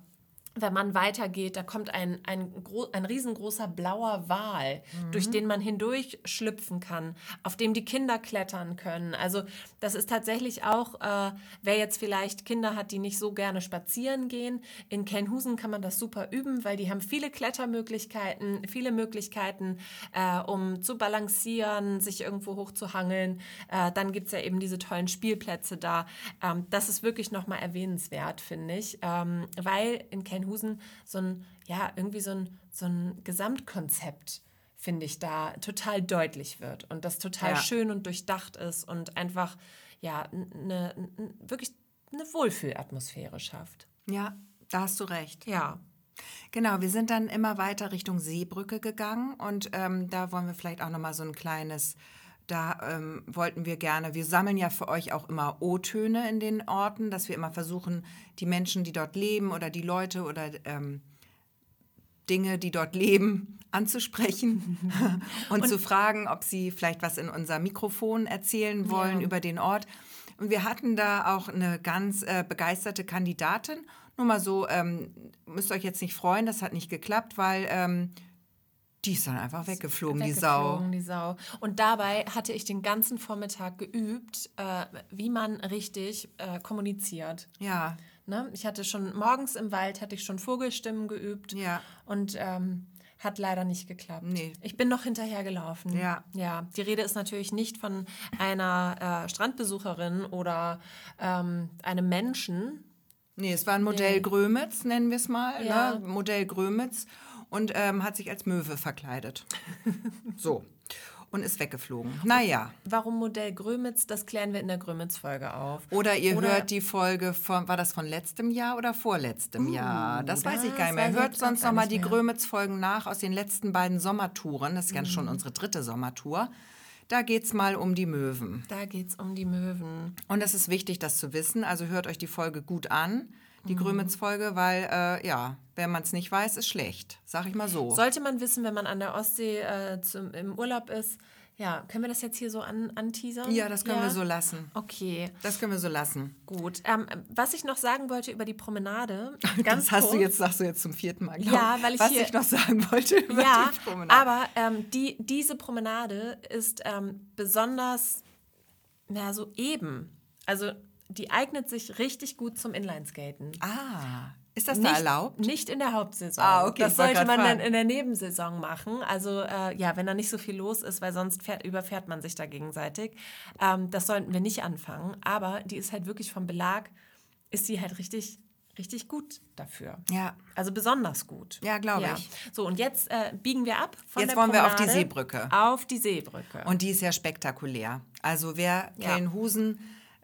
wenn man weitergeht, da kommt ein, ein, ein riesengroßer blauer Wal, mhm. durch den man hindurch schlüpfen kann, auf dem die Kinder klettern können. Also das ist tatsächlich auch, äh, wer jetzt vielleicht Kinder hat, die nicht so gerne spazieren gehen, in Kenhusen kann man das super üben, weil die haben viele Klettermöglichkeiten, viele Möglichkeiten, äh, um zu balancieren, sich irgendwo hochzuhangeln. Äh, dann gibt es ja eben diese tollen Spielplätze da. Ähm, das ist wirklich nochmal erwähnenswert, finde ich, ähm, weil in Kenhusen Husen so ein, ja, irgendwie so ein, so ein Gesamtkonzept finde ich, da total deutlich wird und das total ja. schön und durchdacht ist und einfach, ja, eine, wirklich eine Wohlfühlatmosphäre schafft. Ja, da hast du recht. Ja. Genau, wir sind dann immer weiter Richtung Seebrücke gegangen und ähm, da wollen wir vielleicht auch noch mal so ein kleines da ähm, wollten wir gerne, wir sammeln ja für euch auch immer O-Töne in den Orten, dass wir immer versuchen, die Menschen, die dort leben oder die Leute oder ähm, Dinge, die dort leben, *laughs* anzusprechen und, *laughs* und, zu fragen, ob sie vielleicht was in unser Mikrofon erzählen wollen ja. über den Ort. Und wir hatten da auch eine ganz äh, begeisterte Kandidatin. Nur mal so, ähm, müsst euch jetzt nicht freuen, das hat nicht geklappt, weil ähm, die ist dann einfach weggeflogen, weggeflogen, die Sau. die Sau. Und dabei hatte ich den ganzen Vormittag geübt, äh, wie man richtig äh, kommuniziert. Ja. Ne? Ich hatte schon morgens im Wald hatte ich schon Vogelstimmen geübt. Ja. Und ähm, hat leider nicht geklappt. Nee. Ich bin noch hinterhergelaufen. Ja. Ja. Die Rede ist natürlich nicht von einer äh, Strandbesucherin oder ähm, einem Menschen. Nee, es war ein Modell nee. Grömitz, nennen wir es mal. Ja. Ne? Modell Grömitz und ähm, hat sich als Möwe verkleidet. *laughs* so. Und ist weggeflogen. Naja. Warum Modell Grömitz? Das klären wir in der Grömitz-Folge auf. Oder ihr oder hört die Folge von, war das von letztem Jahr oder vorletztem uh, Jahr? Das, das weiß ich gar nicht mehr. Hört sonst noch mal die Grömitz-Folgen nach aus den letzten beiden Sommertouren. Das ist ja mhm. schon unsere dritte Sommertour. Da geht es mal um die Möwen. Da geht es um die Möwen. Und es ist wichtig, das zu wissen. Also hört euch die Folge gut an die mhm. Grömitz-Folge, weil äh, ja, wenn man es nicht weiß, ist schlecht, sag ich mal so. Sollte man wissen, wenn man an der Ostsee äh, zum, im Urlaub ist. Ja, können wir das jetzt hier so an, anteasern? Ja, das können ja? wir so lassen. Okay. Das können wir so lassen. Gut. Ähm, was ich noch sagen wollte über die Promenade. *laughs* Ganz das hast kurz. du jetzt, sagst du jetzt zum vierten Mal, glaube Ja, weil ich Was ich noch sagen wollte über ja, die Promenade. Aber ähm, die, diese Promenade ist ähm, besonders, na, so eben. Also die eignet sich richtig gut zum Inlineskaten. Ah, ist das nicht, da erlaubt? Nicht in der Hauptsaison. Ah, okay. Das sollte man dann in der Nebensaison machen. Also äh, ja, wenn da nicht so viel los ist, weil sonst fährt, überfährt man sich da gegenseitig. Ähm, das sollten wir nicht anfangen. Aber die ist halt wirklich vom Belag, ist sie halt richtig richtig gut dafür. Ja. Also besonders gut. Ja, glaube ja. ich. So, und jetzt äh, biegen wir ab von Jetzt wollen wir auf die Seebrücke. Auf die Seebrücke. Und die ist ja spektakulär. Also wer ja. Kellenhusen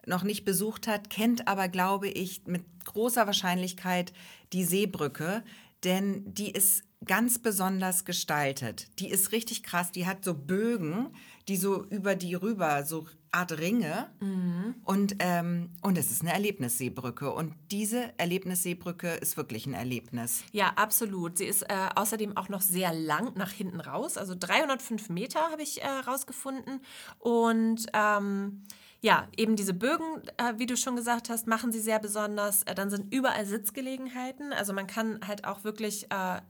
noch nicht besucht hat, kennt aber, glaube ich, mit großer Wahrscheinlichkeit die Seebrücke, denn die ist ganz besonders gestaltet. Die ist richtig krass. Die hat so Bögen, die so über die rüber, so Art Ringe. Mhm. Und, ähm, und es ist eine Erlebnisseebrücke. Und diese Erlebnisseebrücke ist wirklich ein Erlebnis. Ja, absolut. Sie ist äh, außerdem auch noch sehr lang nach hinten raus. Also 305 Meter habe ich äh, rausgefunden. Und ähm, ja, eben diese Bögen, äh, wie du schon gesagt hast, machen sie sehr besonders. Äh, dann sind überall Sitzgelegenheiten. Also man kann halt auch wirklich äh,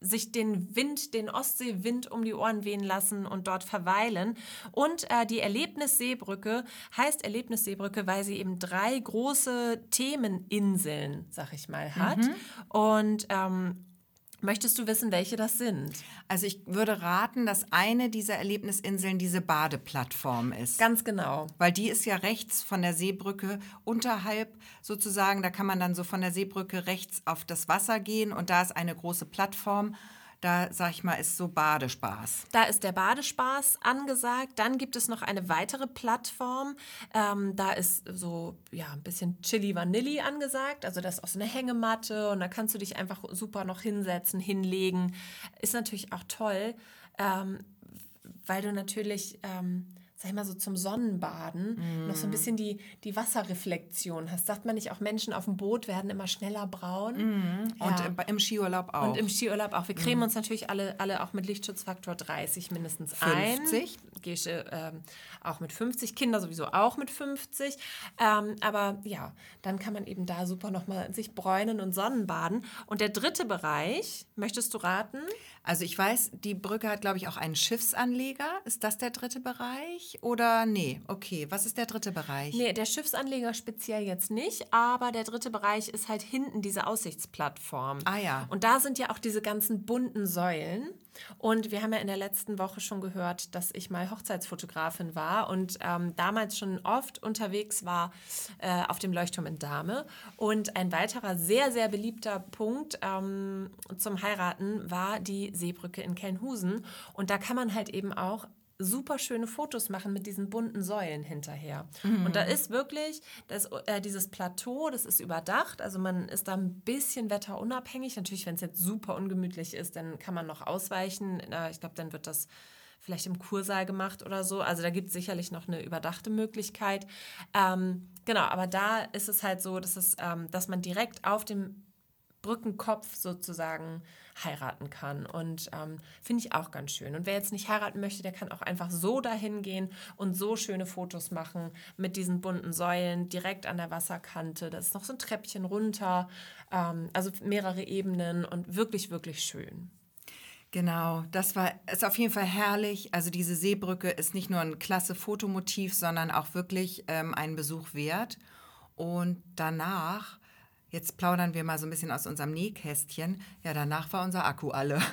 sich den Wind, den Ostseewind um die Ohren wehen lassen und dort verweilen. Und äh, die Erlebnisseebrücke heißt Erlebnisseebrücke, weil sie eben drei große Themeninseln, sag ich mal, hat. Mhm. Und ähm, Möchtest du wissen, welche das sind? Also ich würde raten, dass eine dieser Erlebnisinseln diese Badeplattform ist. Ganz genau. Weil die ist ja rechts von der Seebrücke unterhalb sozusagen. Da kann man dann so von der Seebrücke rechts auf das Wasser gehen und da ist eine große Plattform da, sag ich mal, ist so Badespaß. Da ist der Badespaß angesagt. Dann gibt es noch eine weitere Plattform. Ähm, da ist so ja, ein bisschen Chili Vanilli angesagt. Also das ist auch so eine Hängematte und da kannst du dich einfach super noch hinsetzen, hinlegen. Ist natürlich auch toll, ähm, weil du natürlich... Ähm, sag ich mal so zum Sonnenbaden mm. noch so ein bisschen die, die Wasserreflexion hast. Sagt man nicht auch, Menschen auf dem Boot werden immer schneller braun? Mm. Ja. Und im, im, Skiurlaub auch. Und im Skiurlaub auch. Wir cremen mm. uns natürlich alle, alle auch mit Lichtschutzfaktor 30 mindestens 50? Gesche ähm, auch mit 50, Kinder sowieso auch mit 50. Ähm, aber ja, dann kann man eben da super nochmal sich bräunen und Sonnenbaden. Und der dritte Bereich, möchtest du raten? Also ich weiß, die Brücke hat, glaube ich, auch einen Schiffsanleger. Ist das der dritte Bereich? Oder nee, okay. Was ist der dritte Bereich? Nee, der Schiffsanleger speziell jetzt nicht, aber der dritte Bereich ist halt hinten diese Aussichtsplattform. Ah ja. Und da sind ja auch diese ganzen bunten Säulen. Und wir haben ja in der letzten Woche schon gehört, dass ich mal Hochzeitsfotografin war und ähm, damals schon oft unterwegs war äh, auf dem Leuchtturm in Dahme. Und ein weiterer sehr, sehr beliebter Punkt ähm, zum Heiraten war die Seebrücke in Kelnhusen. Und da kann man halt eben auch super schöne Fotos machen mit diesen bunten Säulen hinterher. Mhm. Und da ist wirklich das, äh, dieses Plateau, das ist überdacht. Also man ist da ein bisschen wetterunabhängig. Natürlich, wenn es jetzt super ungemütlich ist, dann kann man noch ausweichen. Äh, ich glaube, dann wird das vielleicht im Kursaal gemacht oder so. Also da gibt es sicherlich noch eine überdachte Möglichkeit. Ähm, genau, aber da ist es halt so, dass, es, ähm, dass man direkt auf dem Brückenkopf sozusagen heiraten kann. Und ähm, finde ich auch ganz schön. Und wer jetzt nicht heiraten möchte, der kann auch einfach so dahin gehen und so schöne Fotos machen mit diesen bunten Säulen direkt an der Wasserkante. Da ist noch so ein Treppchen runter, ähm, also mehrere Ebenen und wirklich, wirklich schön. Genau, das war ist auf jeden Fall herrlich. Also diese Seebrücke ist nicht nur ein klasse Fotomotiv, sondern auch wirklich ähm, einen Besuch wert. Und danach Jetzt plaudern wir mal so ein bisschen aus unserem Nähkästchen. Ja, danach war unser Akku alle. *laughs*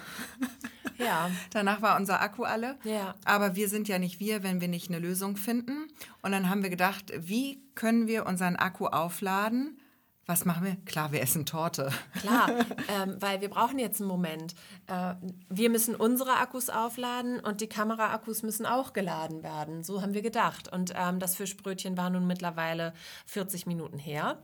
Ja. danach war unser Akku alle. Ja. Aber wir sind ja nicht wir, wenn wir nicht eine Lösung finden. Und dann haben wir gedacht, wie können wir unseren Akku aufladen? Was machen wir? Klar, wir essen Torte. Klar, *laughs* ähm, weil wir brauchen jetzt einen Moment. Äh, wir müssen unsere Akkus aufladen und die Kameraakkus müssen auch geladen werden. So haben wir gedacht. Und ähm, das Fischbrötchen war nun mittlerweile 40 Minuten her.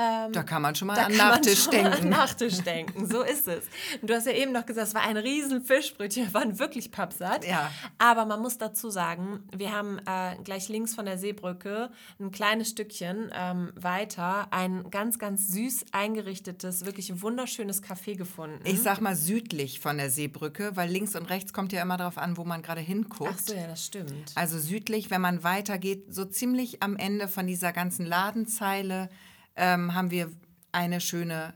Ähm, da kann man schon mal an Nachtisch denken. An Nachtisch denken, so ist es. Du hast ja eben noch gesagt, es war ein riesen Fischbrötchen, wir waren wirklich pappsatt. Ja. Aber man muss dazu sagen, wir haben äh, gleich links von der Seebrücke ein kleines Stückchen ähm, weiter ein ganz, ganz süß eingerichtetes, wirklich wunderschönes Café gefunden. Ich sag mal südlich von der Seebrücke, weil links und rechts kommt ja immer darauf an, wo man gerade hinguckt. Ach so, ja, das stimmt. Also südlich, wenn man weitergeht, so ziemlich am Ende von dieser ganzen Ladenzeile ähm, haben wir eine schöne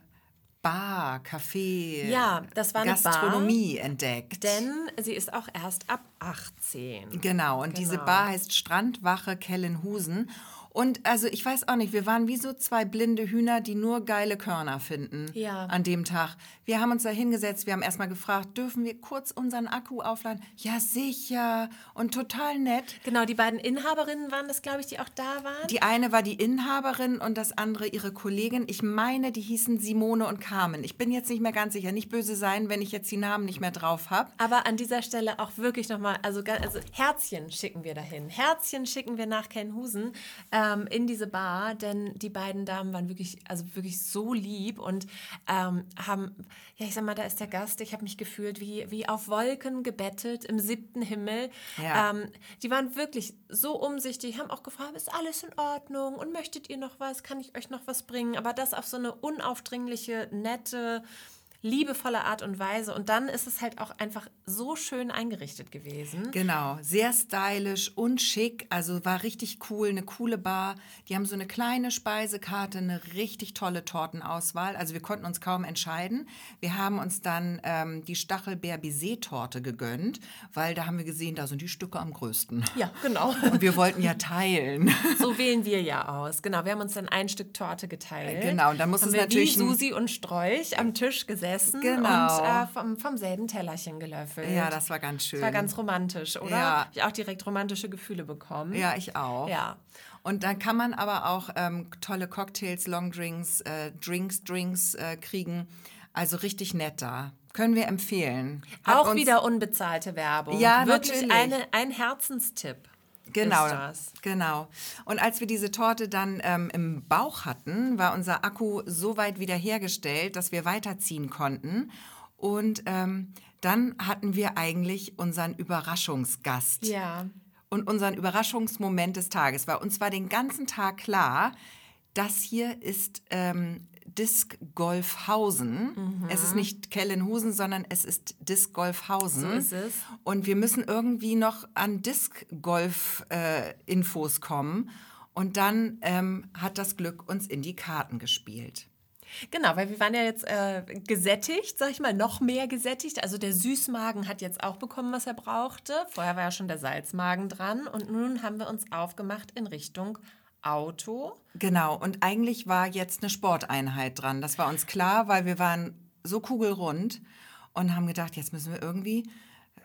Bar, Café, ja, das war Gastronomie Bar, entdeckt. Denn sie ist auch erst ab 18. Genau, und genau. diese Bar heißt Strandwache Kellenhusen. Und also ich weiß auch nicht, wir waren wie so zwei blinde Hühner, die nur geile Körner finden ja. an dem Tag. Wir haben uns da hingesetzt, wir haben erstmal gefragt, dürfen wir kurz unseren Akku aufladen? Ja, sicher. Und total nett. Genau, die beiden Inhaberinnen waren das, glaube ich, die auch da waren. Die eine war die Inhaberin und das andere ihre Kollegin. Ich meine, die hießen Simone und Carmen. Ich bin jetzt nicht mehr ganz sicher. Nicht böse sein, wenn ich jetzt die Namen nicht mehr drauf habe. Aber an dieser Stelle auch wirklich nochmal, also, also Herzchen schicken wir dahin. Herzchen schicken wir nach Kenhusen. Äh, ähm, in diese Bar, denn die beiden Damen waren wirklich, also wirklich so lieb und ähm, haben, ja, ich sag mal, da ist der Gast, ich habe mich gefühlt wie, wie auf Wolken gebettet im siebten Himmel. Ja. Ähm, die waren wirklich so umsichtig, haben auch gefragt, ist alles in Ordnung und möchtet ihr noch was, kann ich euch noch was bringen? Aber das auf so eine unaufdringliche, nette, liebevolle Art und Weise. Und dann ist es halt auch einfach so schön eingerichtet gewesen. Genau, sehr stylisch und schick. Also war richtig cool, eine coole Bar. Die haben so eine kleine Speisekarte, eine richtig tolle Tortenauswahl. Also wir konnten uns kaum entscheiden. Wir haben uns dann ähm, die Stachelbeer-Baiser-Torte gegönnt, weil da haben wir gesehen, da sind die Stücke am größten. Ja, genau. *laughs* Und wir wollten ja teilen. *laughs* So wählen wir ja aus. Genau, wir haben uns dann ein Stück Torte geteilt. Genau, und dann muss es wir natürlich... Wie Susi und Strolch am Tisch gesessen gegessen genau. und äh, vom, vom selben Tellerchen gelöffelt. Ja, das war ganz schön. Das war ganz romantisch, oder? Ja. Hab ich auch direkt romantische Gefühle bekommen. Ja, ich auch. Ja. Und dann kann man aber auch ähm, tolle Cocktails, Longdrinks, äh, Drinks, Drinks äh, kriegen. Also richtig nett da. Können wir empfehlen. Hat auch wieder unbezahlte Werbung. Ja, Wirklich natürlich. Eine, ein Herzenstipp. Genau, genau. Und als wir diese Torte dann ähm, im Bauch hatten, war unser Akku so weit wiederhergestellt, dass wir weiterziehen konnten. Und ähm, dann hatten wir eigentlich unseren Überraschungsgast. Ja. Und unseren Überraschungsmoment des Tages war uns war den ganzen Tag klar, das hier ist ähm, Disc Golfhausen. Es ist nicht Kellenhusen, sondern es ist Disc Golfhausen. So ist es. Und wir müssen irgendwie noch an Disc Golf äh, Infos kommen. Und dann ähm, hat das Glück uns in die Karten gespielt. Genau, weil wir waren ja jetzt äh, gesättigt, sag ich mal, noch mehr gesättigt. Also der Süßmagen hat jetzt auch bekommen, was er brauchte. Vorher war ja schon der Salzmagen dran. Und nun haben wir uns aufgemacht in Richtung Auto. Genau, und eigentlich war jetzt eine Sporteinheit dran. Das war uns klar, weil wir waren so kugelrund und haben gedacht, jetzt müssen wir irgendwie,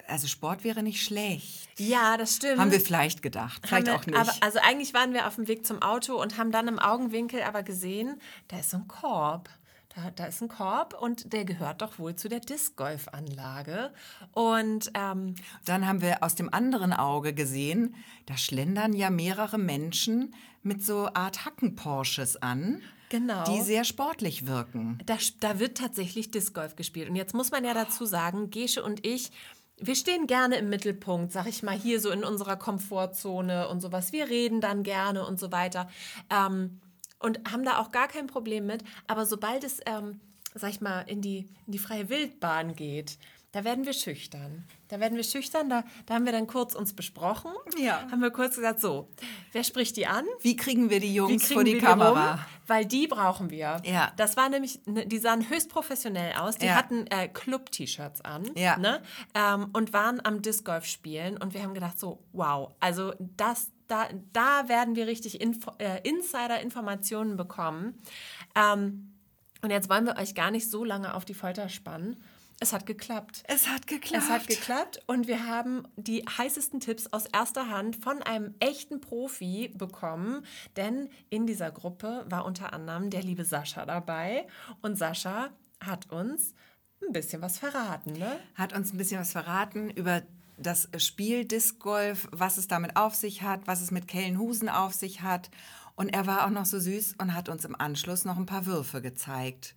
also Sport wäre nicht schlecht. Ja, das stimmt. Haben wir vielleicht gedacht, vielleicht Haben auch wir- nicht. Aber, also eigentlich waren wir auf dem Weg zum Auto und haben dann im Augenwinkel aber gesehen, da ist so ein Korb. Da, da ist ein Korb und der gehört doch wohl zu der Disc-Golf-Anlage. Und ähm, Dann haben wir aus dem anderen Auge gesehen, da schlendern ja mehrere Menschen mit so Art Hacken-Porsches an, Genau. die sehr sportlich wirken. da, da wird tatsächlich Disc Golf gespielt. Und jetzt muss man ja dazu sagen, Gesche und ich, wir stehen gerne im Mittelpunkt, sag ich mal, hier so in unserer Komfortzone und sowas. Wir reden dann gerne und so weiter. Ähm, und haben da auch gar kein Problem mit. Aber sobald es, ähm, sag ich mal, in die, in die freie Wildbahn geht, da werden wir schüchtern. Da werden wir schüchtern. Da, da haben wir dann kurz uns besprochen. Ja. Haben wir kurz gesagt, so, wer spricht die an? Wie kriegen wir die Jungs vor die Kamera? rum? Weil die brauchen wir. Ja. Das war nämlich, ne, die sahen höchst professionell aus. Die Ja. hatten äh, Club-T-Shirts an Ja. ne? ähm, und waren am Disc Golf spielen. Und wir haben gedacht, so, wow, also das, da, da werden wir richtig Info, äh, Insider-Informationen bekommen. Ähm, und jetzt wollen wir euch gar nicht so lange auf die Folter spannen. Es hat geklappt. Es hat geklappt. Es hat geklappt und wir haben die heißesten Tipps aus erster Hand von einem echten Profi bekommen, denn in dieser Gruppe war unter anderem der liebe Sascha dabei und Sascha hat uns ein bisschen was verraten, ne? hat uns ein bisschen was verraten über das Spiel Disc Golf, was es damit auf sich hat, was es mit Kellenhusen auf sich hat. Und er war auch noch so süß und hat uns im Anschluss noch ein paar Würfe gezeigt.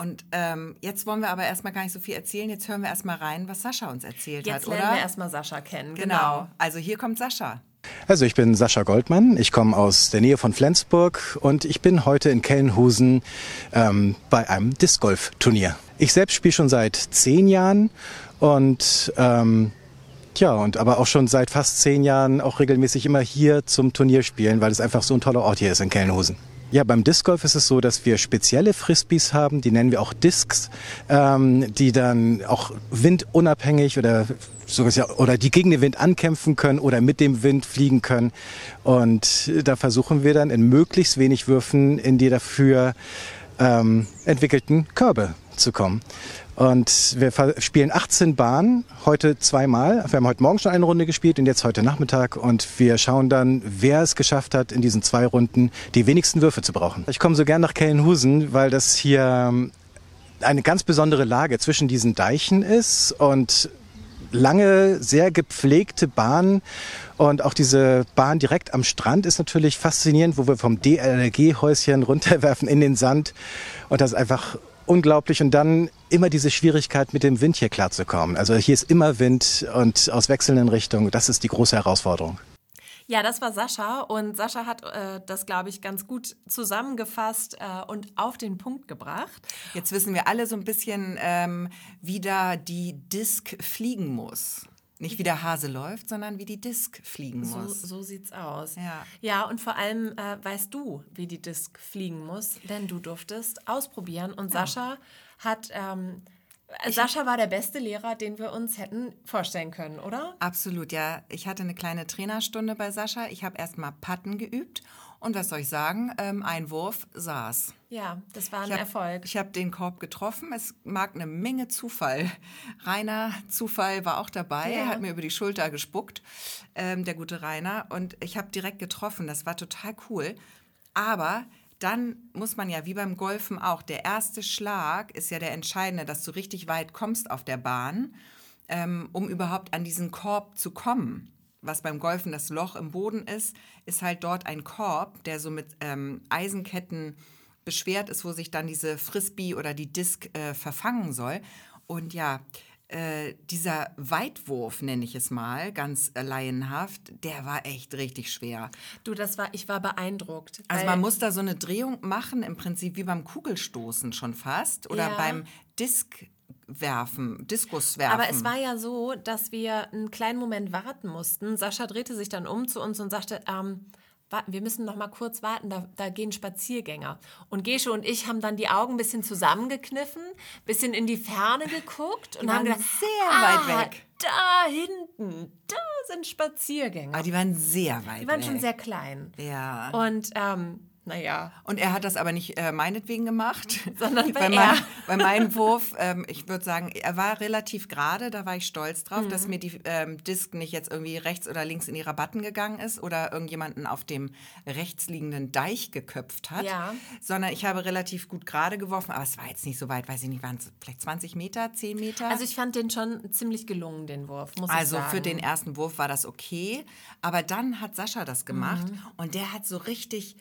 Und ähm, jetzt wollen wir aber erstmal gar nicht so viel erzählen. Jetzt hören wir erstmal rein, was Sascha uns erzählt Jetzt hat, lernen oder? wir erstmal Sascha kennen. genau. Also hier kommt Sascha. Also ich bin Sascha Goldmann, ich komme aus der Nähe von Flensburg und ich bin heute in Kellenhusen ähm, bei einem Disc Golf Turnier. Ich selbst spiele schon seit zehn Jahren und ähm, ja und aber auch schon seit fast zehn Jahren auch regelmäßig immer hier zum Turnier spielen, weil es einfach so ein toller Ort hier ist in Kellenhusen. Ja, beim Disc Golf ist es so, dass wir spezielle Frisbees haben, die nennen wir auch Discs, ähm, die dann auch windunabhängig oder sogar oder die gegen den Wind ankämpfen können oder mit dem Wind fliegen können. Und da versuchen wir dann in möglichst wenig Würfen in die dafür ähm, entwickelten Körbe zu kommen. Und wir spielen 18 Bahnen, heute zweimal. Wir haben heute Morgen schon eine Runde gespielt und jetzt heute Nachmittag. Und wir schauen dann, wer es geschafft hat, in diesen zwei Runden die wenigsten Würfe zu brauchen. Ich komme so gern nach Kellenhusen, weil das hier ähm, eine ganz besondere Lage zwischen diesen Deichen ist und lange, sehr gepflegte Bahn. Und auch diese Bahn direkt am Strand ist natürlich faszinierend, wo wir vom DLRG-Häuschen runterwerfen in den Sand. Und das ist einfach unglaublich. Und dann immer diese Schwierigkeit, mit dem Wind hier klarzukommen. Also hier ist immer Wind und aus wechselnden Richtungen. Das ist die große Herausforderung. Ja, das war Sascha und Sascha hat äh, das, glaube ich, ganz gut zusammengefasst äh, und auf den Punkt gebracht. Jetzt wissen wir alle so ein bisschen, ähm, wie da die Disc fliegen muss. Nicht wie der Hase läuft, sondern wie die Disc fliegen So, muss. so sieht's aus. Ja. ja, und vor allem äh, weißt du, wie die Disc fliegen muss, denn du durftest ausprobieren. Und Sascha hat. Ähm, Sascha war der beste Lehrer, den wir uns hätten vorstellen können, oder? Absolut, ja. Ich hatte eine kleine Trainerstunde bei Sascha. Ich habe erst mal Patten geübt. Und was soll ich sagen? Ähm, ein Wurf saß. Ja, das war ein Ich hab, Erfolg. Ich habe den Korb getroffen. Es mag eine Menge Zufall. *laughs* Rainer Zufall war auch dabei, Ja. hat mir über die Schulter gespuckt, ähm, der gute Rainer. Und ich habe direkt getroffen. Das war total cool. Aber dann muss man ja, wie beim Golfen auch, der erste Schlag ist ja der entscheidende, dass du richtig weit kommst auf der Bahn, ähm, um überhaupt an diesen Korb zu kommen. Was beim Golfen das Loch im Boden ist, ist halt dort ein Korb, der so mit ähm, Eisenketten beschwert ist, wo sich dann diese Frisbee oder die Disc äh, verfangen soll. Und ja, äh, dieser Weitwurf, nenne ich es mal, ganz äh, laienhaft, der war echt richtig schwer. Du, das war, ich war beeindruckt. Also man muss da so eine Drehung machen, im Prinzip wie beim Kugelstoßen schon fast oder Ja. beim Diskwerfen, Diskuswerfen. Aber es war ja so, dass wir einen kleinen Moment warten mussten. Sascha drehte sich dann um zu uns und sagte, ähm, wir müssen noch mal kurz warten, da, da gehen Spaziergänger. Und Gesche und ich haben dann die Augen ein bisschen zusammengekniffen, bisschen in die Ferne geguckt und haben gedacht, sehr weit ah, weg. Da hinten, da sind Spaziergänger. Aber die waren sehr weit die waren weg. schon sehr klein. Ja. Und ähm, naja, Und er hat das aber nicht äh, meinetwegen gemacht, *laughs* Sondern *laughs* bei, weil mein, *laughs* bei meinem Wurf. Ähm, ich würde sagen, er war relativ gerade, da war ich stolz drauf, dass Mhm. mir die ähm, Disc nicht jetzt irgendwie rechts oder links in die Rabatten gegangen ist oder irgendjemanden auf dem rechts liegenden Deich geköpft hat, Ja. sondern ich habe relativ gut gerade geworfen, aber es war jetzt nicht so weit, weiß ich nicht, waren es vielleicht 20 Meter, 10 Meter? also ich fand den schon ziemlich gelungen, den Wurf, muss ich Also sagen. für den ersten Wurf war das okay, aber dann hat Sascha das gemacht Mhm. und der hat so richtig,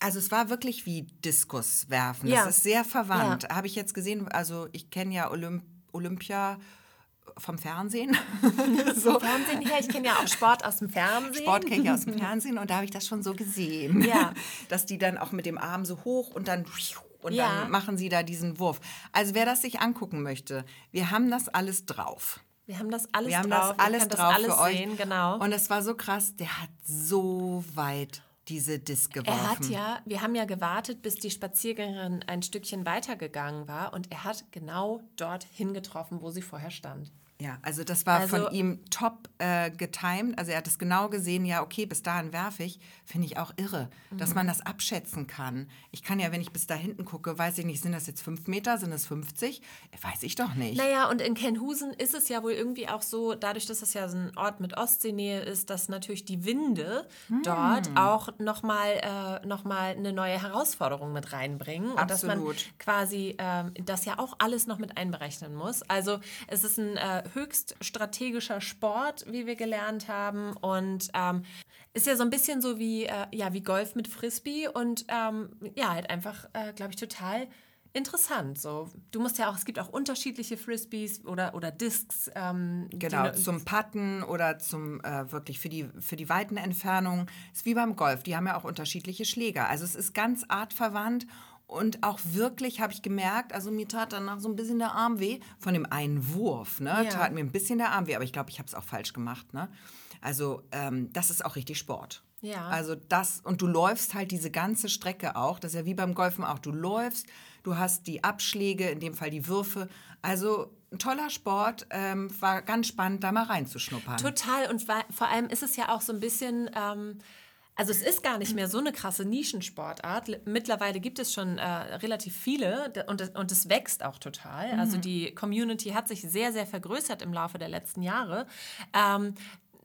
also es war wirklich wie Diskus werfen. Ja. Das ist sehr verwandt. Habe ich jetzt gesehen, also ich kenne ja Olymp Olympia vom Fernsehen. *laughs* so. Fernsehen her, ich kenne ja auch Sport aus dem Fernsehen. Sport kenne ich aus dem *laughs* Fernsehen und da habe ich das schon so gesehen. Ja. *laughs* Dass die dann auch mit dem Arm so hoch und dann und Ja. dann machen sie da diesen Wurf. Also wer das sich angucken möchte, wir haben das alles drauf. Wir haben das alles Wir haben drauf. das alles drauf das alles für euch. sehen, genau. Und es war so krass, der hat so weit diese Disc geworfen. er hat ja, wir haben ja gewartet, bis die Spaziergängerin ein Stückchen weitergegangen war und er hat genau dort hingetroffen, wo sie vorher stand. Ja, also das war Also- von ihm top äh, getimed. Also er hat es genau gesehen, ja, okay, bis dahin werfe ich. Finde ich auch irre, dass Mhm. man das abschätzen kann. Ich kann ja, wenn ich bis da hinten gucke, weiß ich nicht, sind das jetzt fünf Meter, sind es 50? Weiß ich doch nicht. Naja, und in Kenhusen ist es ja wohl irgendwie auch so, dadurch, dass es ja so ein Ort mit Ostseenähe ist, dass natürlich die Winde dort Hm. auch nochmal äh, noch mal eine neue Herausforderung mit reinbringen. Und dass man Absolut. quasi ähm, das ja auch alles noch mit einberechnen muss. Also es ist ein äh, höchst strategischer Sport, wie wir gelernt haben. Und ähm, ist ja so ein bisschen so wie, äh, ja, wie Golf mit Frisbee und ähm, ja, halt einfach, äh, glaube ich, total interessant. So, du musst ja auch, es gibt auch unterschiedliche Frisbees oder, oder Discs. Ähm, Genau, die, zum Putten oder zum äh, wirklich für die, für die weiten Entfernungen. Ist wie beim Golf, die haben ja auch unterschiedliche Schläger. Also es ist ganz artverwandt und auch wirklich habe ich gemerkt, also mir tat danach so ein bisschen der Arm weh von dem einen Wurf. Ne? Ja. Tat mir ein bisschen der Arm weh, aber ich glaube, ich habe es auch falsch gemacht. Ne? Also ähm, das ist auch richtig Sport. Ja. Also das, und du läufst halt diese ganze Strecke auch, das ist ja wie beim Golfen auch, du läufst, du hast die Abschläge, in dem Fall die Würfe, also ein toller Sport, ähm, war ganz spannend, da mal reinzuschnuppern. Total. Und vor allem ist es ja auch so ein bisschen. Ähm, also es ist gar nicht mehr so eine krasse Nischensportart. Mittlerweile gibt es schon äh, relativ viele und, es- und es wächst auch total. Also die Community hat sich sehr, sehr vergrößert im Laufe der letzten Jahre. Ähm,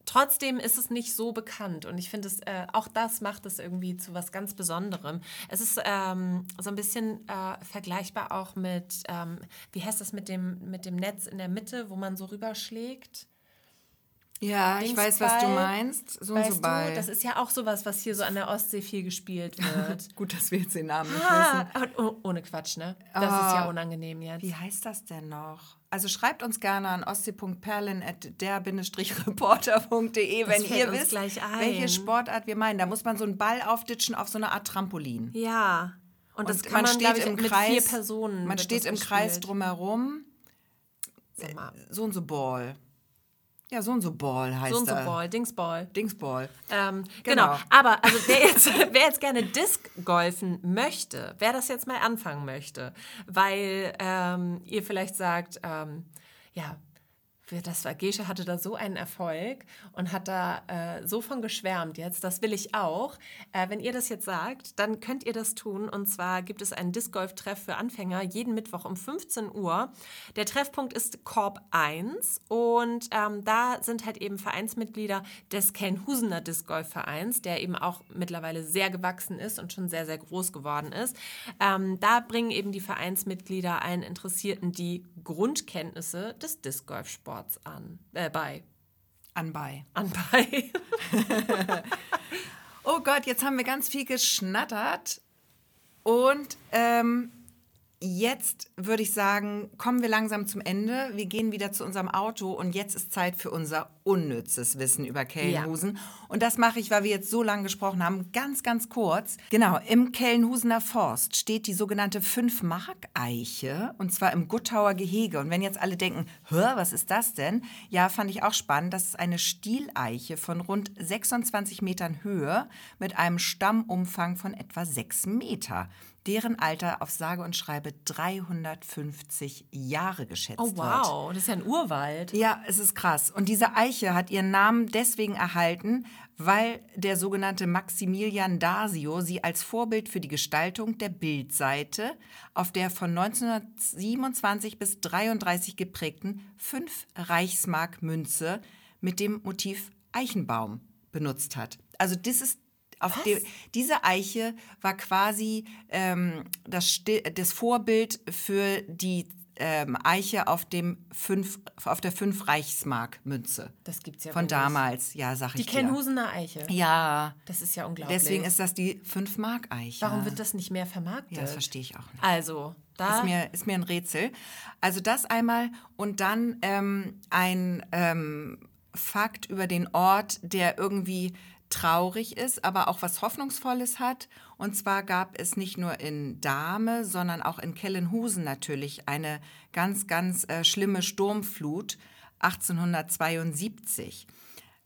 Trotzdem ist es nicht so bekannt und ich finde es, äh, auch das macht es irgendwie zu was ganz Besonderem. Es ist ähm, so ein bisschen äh, vergleichbar auch mit, ähm, wie heißt das mit dem, mit dem Netz in der Mitte, wo man so rüberschlägt? Ja, ich weiß, was du meinst. So und Weißt so Ball. du, das ist ja auch sowas, was hier so an der Ostsee viel gespielt *laughs* wird. Gut, dass wir jetzt den Namen nicht ah, wissen. und, oh, ohne Quatsch, ne? Das ist ja unangenehm jetzt. Wie heißt das denn noch? Also schreibt uns gerne an ostsee.perlen.der-reporter.de, wenn ihr wisst, welche Sportart wir meinen. Da muss man so einen Ball aufditschen auf so eine Art Trampolin. Ja. Und das Und kann man, steht glaub ich, im mit Kreis, vier Personen. Man steht das im Kreis gespielt. drumherum. Sag mal. So und so Ball. Ja, so und so Ball heißt So und so er. Ball, Dingsball. Dingsball. Ähm, Genau. genau. Aber also wer jetzt, *laughs* wer jetzt gerne Disc golfen möchte, wer das jetzt mal anfangen möchte, weil ähm, ihr vielleicht sagt, ähm, ja, das war Gesche hatte da so einen Erfolg und hat da äh, so von geschwärmt jetzt, das will ich auch. Äh, wenn ihr das jetzt sagt, dann könnt ihr das tun. Und zwar gibt es einen Disc Golf Treff für Anfänger jeden Mittwoch um 15 Uhr. Der Treffpunkt ist Korb 1 und ähm, da sind halt eben Vereinsmitglieder des Kelnhusener Disc Golf Vereins, der eben auch mittlerweile sehr gewachsen ist und schon sehr, sehr groß geworden ist. Ähm, da bringen eben die Vereinsmitglieder allen Interessierten die Grundkenntnisse des Disc Golf Sports an, äh, bei. Anbei. An bei. *laughs* Oh Gott, jetzt haben wir ganz viel geschnattert. Und ähm, jetzt würde ich sagen, kommen wir langsam zum Ende. Wir gehen wieder zu unserem Auto und jetzt ist Zeit für unser unnützes Wissen über Kellenhusen. Ja. Und das mache ich, weil wir jetzt so lange gesprochen haben, ganz, ganz kurz. Genau, im Kellenhusener Forst steht die sogenannte Fünf-Mark-Eiche und zwar im Guttauer Gehege. Und wenn jetzt alle denken, hör, was ist das denn? Ja, fand ich auch spannend. Das ist eine Stieleiche von rund 26 Metern Höhe mit einem Stammumfang von etwa 6 Meter deren Alter auf sage und schreibe 350 Jahre geschätzt wird. Oh wow, wird. das ist ja ein Urwald. Ja, es ist krass. Und diese Eiche hat ihren Namen deswegen erhalten, weil der sogenannte Maximilian Dasio sie als Vorbild für die Gestaltung der Bildseite auf der von 1927 bis 33 geprägten 5 Reichsmark Münze mit dem Motiv Eichenbaum benutzt hat. Also das ist auf die, diese Eiche war quasi ähm, das, das Vorbild für die ähm, Eiche auf, dem fünf, auf der 5 Reichsmark Münze. Das gibt's ja Von wirklich. damals, ja, sag die ich Die Kenhusener Eiche. Ja. Das ist ja unglaublich. Deswegen ist das die 5 Mark Eiche. Warum wird das nicht mehr vermarktet? Ja, das verstehe ich auch nicht. Also, da ist mir, ist mir ein Rätsel. Also das einmal und dann ähm, ein ähm, Fakt über den Ort, der irgendwie traurig ist, aber auch was Hoffnungsvolles hat. Und zwar gab es nicht nur in Dahme, sondern auch in Kellenhusen natürlich eine ganz, ganz äh, schlimme Sturmflut 1872.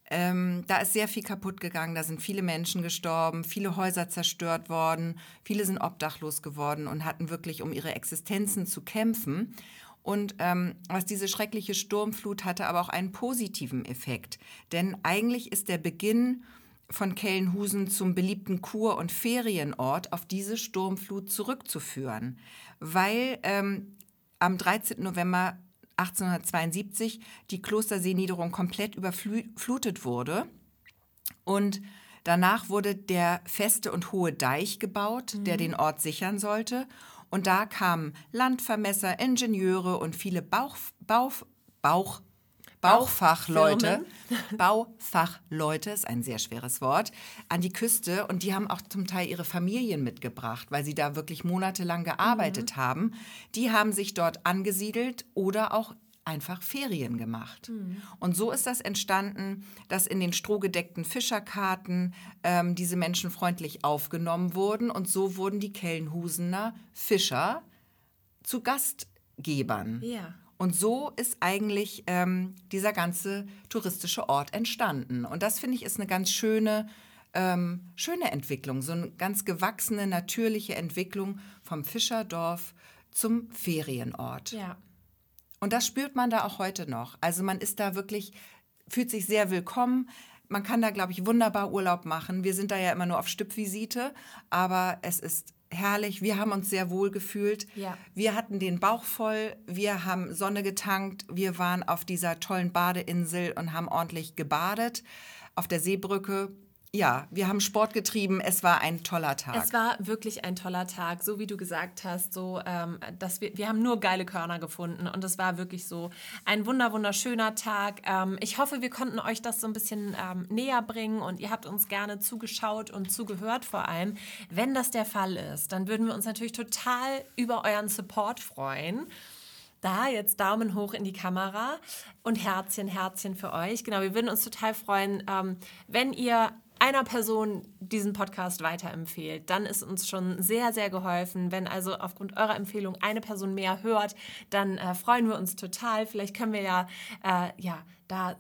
Ähm, da ist sehr viel kaputt gegangen, da sind viele Menschen gestorben, viele Häuser zerstört worden, viele sind obdachlos geworden und hatten wirklich um ihre Existenzen zu kämpfen. Und ähm, was diese schreckliche Sturmflut hatte aber auch einen positiven Effekt. Denn eigentlich ist der Beginn von Kellenhusen zum beliebten Kur- und Ferienort auf diese Sturmflut zurückzuführen, weil ähm, am 13. November 1872 die Klosterseeniederung komplett überflutet wurde und danach wurde der feste und hohe Deich gebaut, mhm. der den Ort sichern sollte und da kamen Landvermesser, Ingenieure und viele Bauch, Bauch, Bauch Bauchfachleute, *laughs* Baufachleute ist ein sehr schweres Wort, an die Küste und die haben auch zum Teil ihre Familien mitgebracht, weil sie da wirklich monatelang gearbeitet mhm. haben. Die haben sich dort angesiedelt oder auch einfach Ferien gemacht. Mhm. Und so ist das entstanden, dass in den strohgedeckten Fischerkarten ähm, diese Menschen freundlich aufgenommen wurden und so wurden die Kellenhusener Fischer zu Gastgebern. Ja. Und so ist eigentlich ähm, dieser ganze touristische Ort entstanden. Und das finde ich ist eine ganz schöne, ähm, schöne Entwicklung, so eine ganz gewachsene, natürliche Entwicklung vom Fischerdorf zum Ferienort. Ja. Und das spürt man da auch heute noch. Also man ist da wirklich, fühlt sich sehr willkommen. Man kann da, glaube ich, wunderbar Urlaub machen. Wir sind da ja immer nur auf Stippvisite, aber es ist herrlich. Wir haben uns sehr wohl gefühlt. Ja. Wir hatten den Bauch voll. Wir haben Sonne getankt. Wir waren auf dieser tollen Badeinsel und haben ordentlich gebadet auf der Seebrücke ja, wir haben Sport getrieben. Es war ein toller Tag. Es war wirklich ein toller Tag, so wie du gesagt hast. So, ähm, dass wir, wir haben nur geile Körner gefunden und es war wirklich so ein wunder wunderschöner Tag. Ähm, ich hoffe, wir konnten euch das so ein bisschen ähm, näher bringen und ihr habt uns gerne zugeschaut und zugehört vor allem. Wenn das der Fall ist, dann würden wir uns natürlich total über euren Support freuen. Da jetzt Daumen hoch in die Kamera und Herzchen, Herzchen für euch. Genau, wir würden uns total freuen, ähm, wenn ihr einer Person diesen Podcast weiterempfehlt, dann ist uns schon sehr, sehr geholfen. Wenn also aufgrund eurer Empfehlung eine Person mehr hört, dann äh, freuen wir uns total. Vielleicht können wir ja, äh, ja da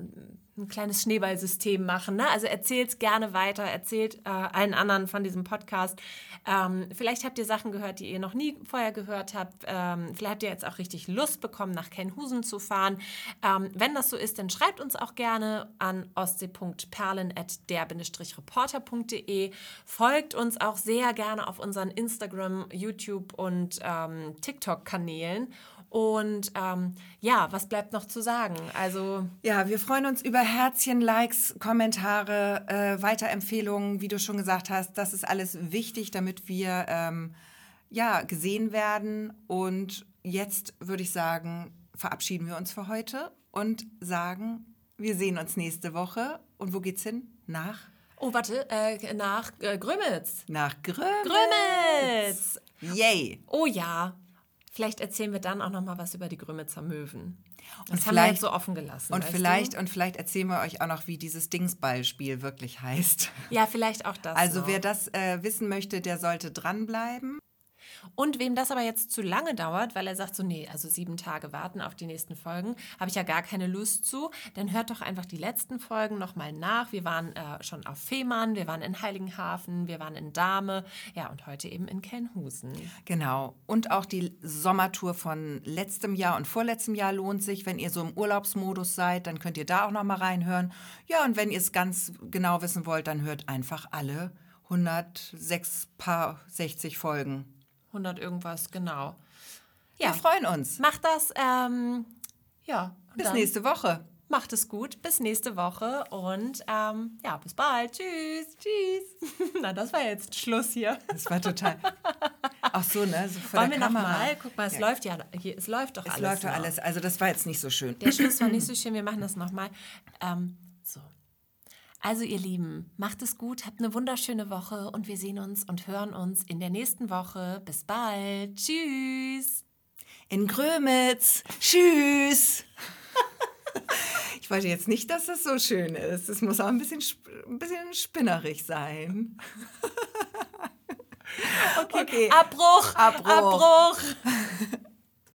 ein kleines Schneeballsystem machen. Ne? Also erzählt gerne weiter, erzählt äh, allen anderen von diesem Podcast. Ähm, vielleicht habt ihr Sachen gehört, die ihr noch nie vorher gehört habt. Ähm, vielleicht habt ihr jetzt auch richtig Lust bekommen, nach Kenhusen zu fahren. Ähm, wenn das so ist, dann schreibt uns auch gerne an ostsee.perlen.der-reporter.de. Folgt uns auch sehr gerne auf unseren Instagram, YouTube und ähm, TikTok-Kanälen. Und ähm, ja, was bleibt noch zu sagen? Also ja, wir freuen uns über Herzchen, Likes, Kommentare, äh, Weiterempfehlungen, wie du schon gesagt hast. Das ist alles wichtig, damit wir ähm, ja gesehen werden. Und jetzt würde ich sagen, verabschieden wir uns für heute und sagen, wir sehen uns nächste Woche. Und wo geht's hin? Nach? Oh, warte, äh, nach äh, Grömitz. Nach Grömitz. Grömitz. Yay. Oh ja. Vielleicht erzählen wir dann auch noch mal was über die Grömitzer Möwen. Das Und haben wir jetzt so offen gelassen. Und vielleicht, Du? und vielleicht erzählen wir euch auch noch, wie dieses Dingsballspiel wirklich heißt. Ja, vielleicht auch das. Also noch. wer das äh, wissen möchte, der sollte dranbleiben. Und wem das aber jetzt zu lange dauert, weil er sagt so, nee, also sieben Tage warten auf die nächsten Folgen, habe ich ja gar keine Lust zu, dann hört doch einfach die letzten Folgen nochmal nach. Wir waren äh, schon auf Fehmarn, wir waren in Heiligenhafen, wir waren in Dahme, ja, und heute eben in Kelnhusen. Genau. Und auch die Sommertour von letztem Jahr und vorletztem Jahr lohnt sich. Wenn ihr so im Urlaubsmodus seid, dann könnt ihr da auch noch mal reinhören. Ja, und wenn ihr es ganz genau wissen wollt, dann hört einfach alle 106 paar 60 Folgen. 100 irgendwas, genau. Wir Ja, freuen uns. macht das, ähm, ja. Bis nächste Woche. Macht es gut, bis nächste Woche und ähm, ja, bis bald. Tschüss. Tschüss. *laughs* Na, das war jetzt Schluss hier. Das war total. Ach so, ne? So vor Wollen der wir noch Kamera. mal? Guck mal, es Ja. läuft ja, hier, es läuft doch Es alles. läuft doch noch. alles. Also, das war jetzt nicht so schön. Der Schluss war nicht so *clears throat* schön, wir machen das nochmal. Ähm. Also ihr Lieben, macht es gut, habt eine wunderschöne Woche und wir sehen uns und hören uns in der nächsten Woche. Bis bald. Tschüss. In Grömitz. Tschüss. *laughs* Ich wollte jetzt nicht, dass das so schön ist. Es muss auch ein bisschen, ein bisschen spinnerig sein. *laughs* Okay. Abbruch. Abbruch. Abbruch.